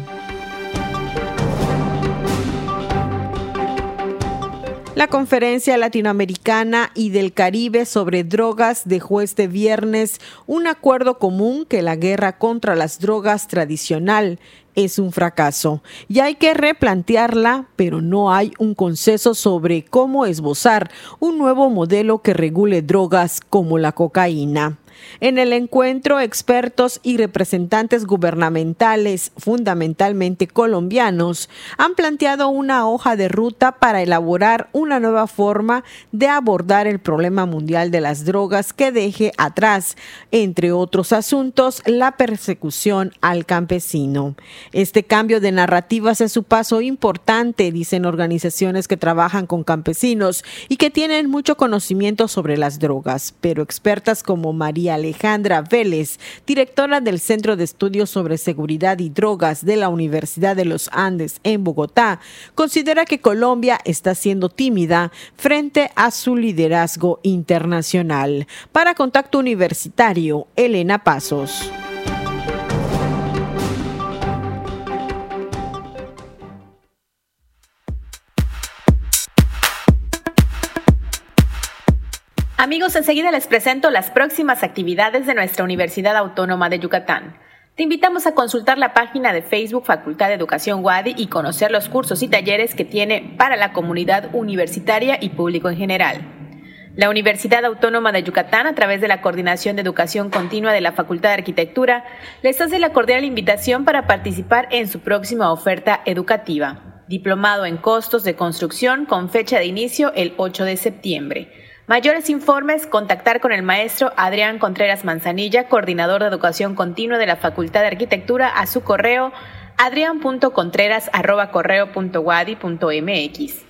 La conferencia latinoamericana y del Caribe sobre drogas dejó este viernes un acuerdo común que la guerra contra las drogas tradicional es un fracaso y hay que replantearla, pero no hay un consenso sobre cómo esbozar un nuevo modelo que regule drogas como la cocaína. En el encuentro, expertos y representantes gubernamentales, fundamentalmente colombianos, han planteado una hoja de ruta para elaborar una nueva forma de abordar el problema mundial de las drogas que deje atrás, entre otros asuntos, la persecución al campesino. Este cambio de narrativas es su paso importante, dicen organizaciones que trabajan con campesinos y que tienen mucho conocimiento sobre las drogas, pero expertas como María Alejandra Vélez, directora del Centro de Estudios sobre Seguridad y Drogas de la Universidad de los Andes en Bogotá, considera que Colombia está siendo tímida frente a su liderazgo internacional. Para Contacto Universitario, Elena Pasos. Amigos, enseguida les presento las próximas actividades de nuestra Universidad Autónoma de Yucatán. Te invitamos a consultar la página de Facebook Facultad de Educación WADI y conocer los cursos y talleres que tiene para la comunidad universitaria y público en general. La Universidad Autónoma de Yucatán, a través de la Coordinación de Educación Continua de la Facultad de Arquitectura, les hace la cordial invitación para participar en su próxima oferta educativa. Diplomado en Costos de Construcción con fecha de inicio el 8 de septiembre. Mayores informes, contactar con el maestro Adrián Contreras Manzanilla, coordinador de educación continua de la Facultad de Arquitectura, a su correo adrian.contreras.correo.wadi.mx.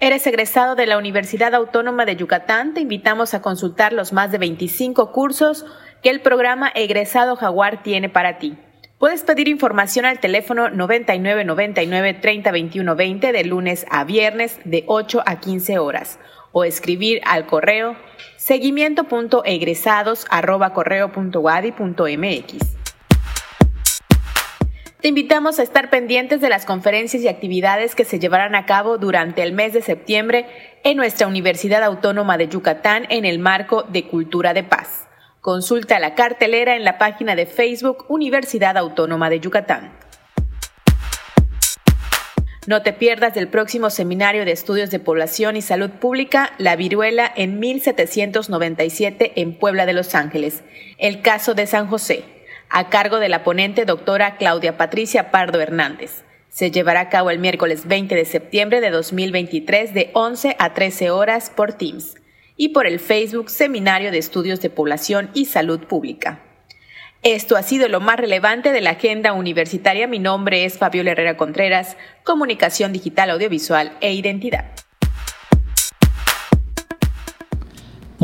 Eres egresado de la Universidad Autónoma de Yucatán, te invitamos a consultar los más de 25 cursos que el programa Egresado Jaguar tiene para ti. Puedes pedir información al teléfono 99 99 30 21 20 de lunes a viernes de 8 a 15 horas o escribir al correo seguimiento.egresados@correo.wadi.mx. Te invitamos a estar pendientes de las conferencias y actividades que se llevarán a cabo durante el mes de septiembre en nuestra Universidad Autónoma de Yucatán en el marco de Cultura de Paz. Consulta la cartelera en la página de Facebook Universidad Autónoma de Yucatán. No te pierdas del próximo seminario de estudios de población y salud pública, La Viruela en 1797 en Puebla de Los Ángeles, el caso de San José, a cargo de la ponente doctora Claudia Patricia Pardo Hernández. Se llevará a cabo el miércoles 20 de septiembre de 2023 de 11 a 13 horas por Teams y por el Facebook Seminario de Estudios de Población y Salud Pública. Esto ha sido lo más relevante de la agenda universitaria. Mi nombre es Fabiola Herrera Contreras, Comunicación Digital, Audiovisual e Identidad.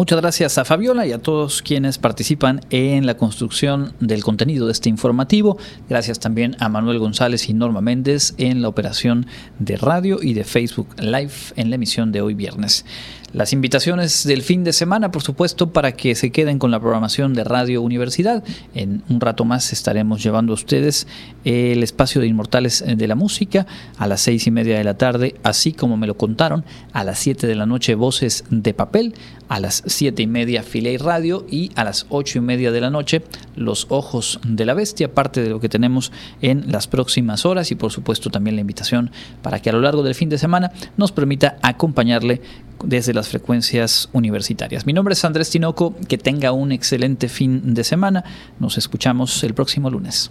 Muchas gracias a Fabiola y a todos quienes participan en la construcción del contenido de este informativo. Gracias también a Manuel González y Norma Méndez en la operación de radio y de Facebook Live en la emisión de hoy viernes. Las invitaciones del fin de semana, por supuesto, para que se queden con la programación de Radio Universidad. En un rato más estaremos llevando a ustedes el espacio de Inmortales de la Música a las seis y media de la tarde, así como me lo contaron, a las siete de la noche Voces de Papel, a las siete y media Filey Radio y a las ocho y media de la noche Los Ojos de la Bestia, parte de lo que tenemos en las próximas horas y por supuesto también la invitación para que a lo largo del fin de semana nos permita acompañarle desde las frecuencias universitarias. Mi nombre es Andrés Tinoco, que tenga un excelente fin de semana. Nos escuchamos el próximo lunes.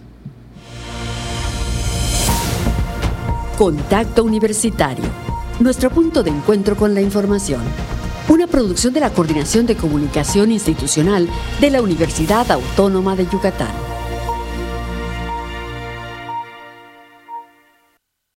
Contacto Universitario, nuestro punto de encuentro con la información. Una producción de la Coordinación de Comunicación Institucional de la Universidad Autónoma de Yucatán.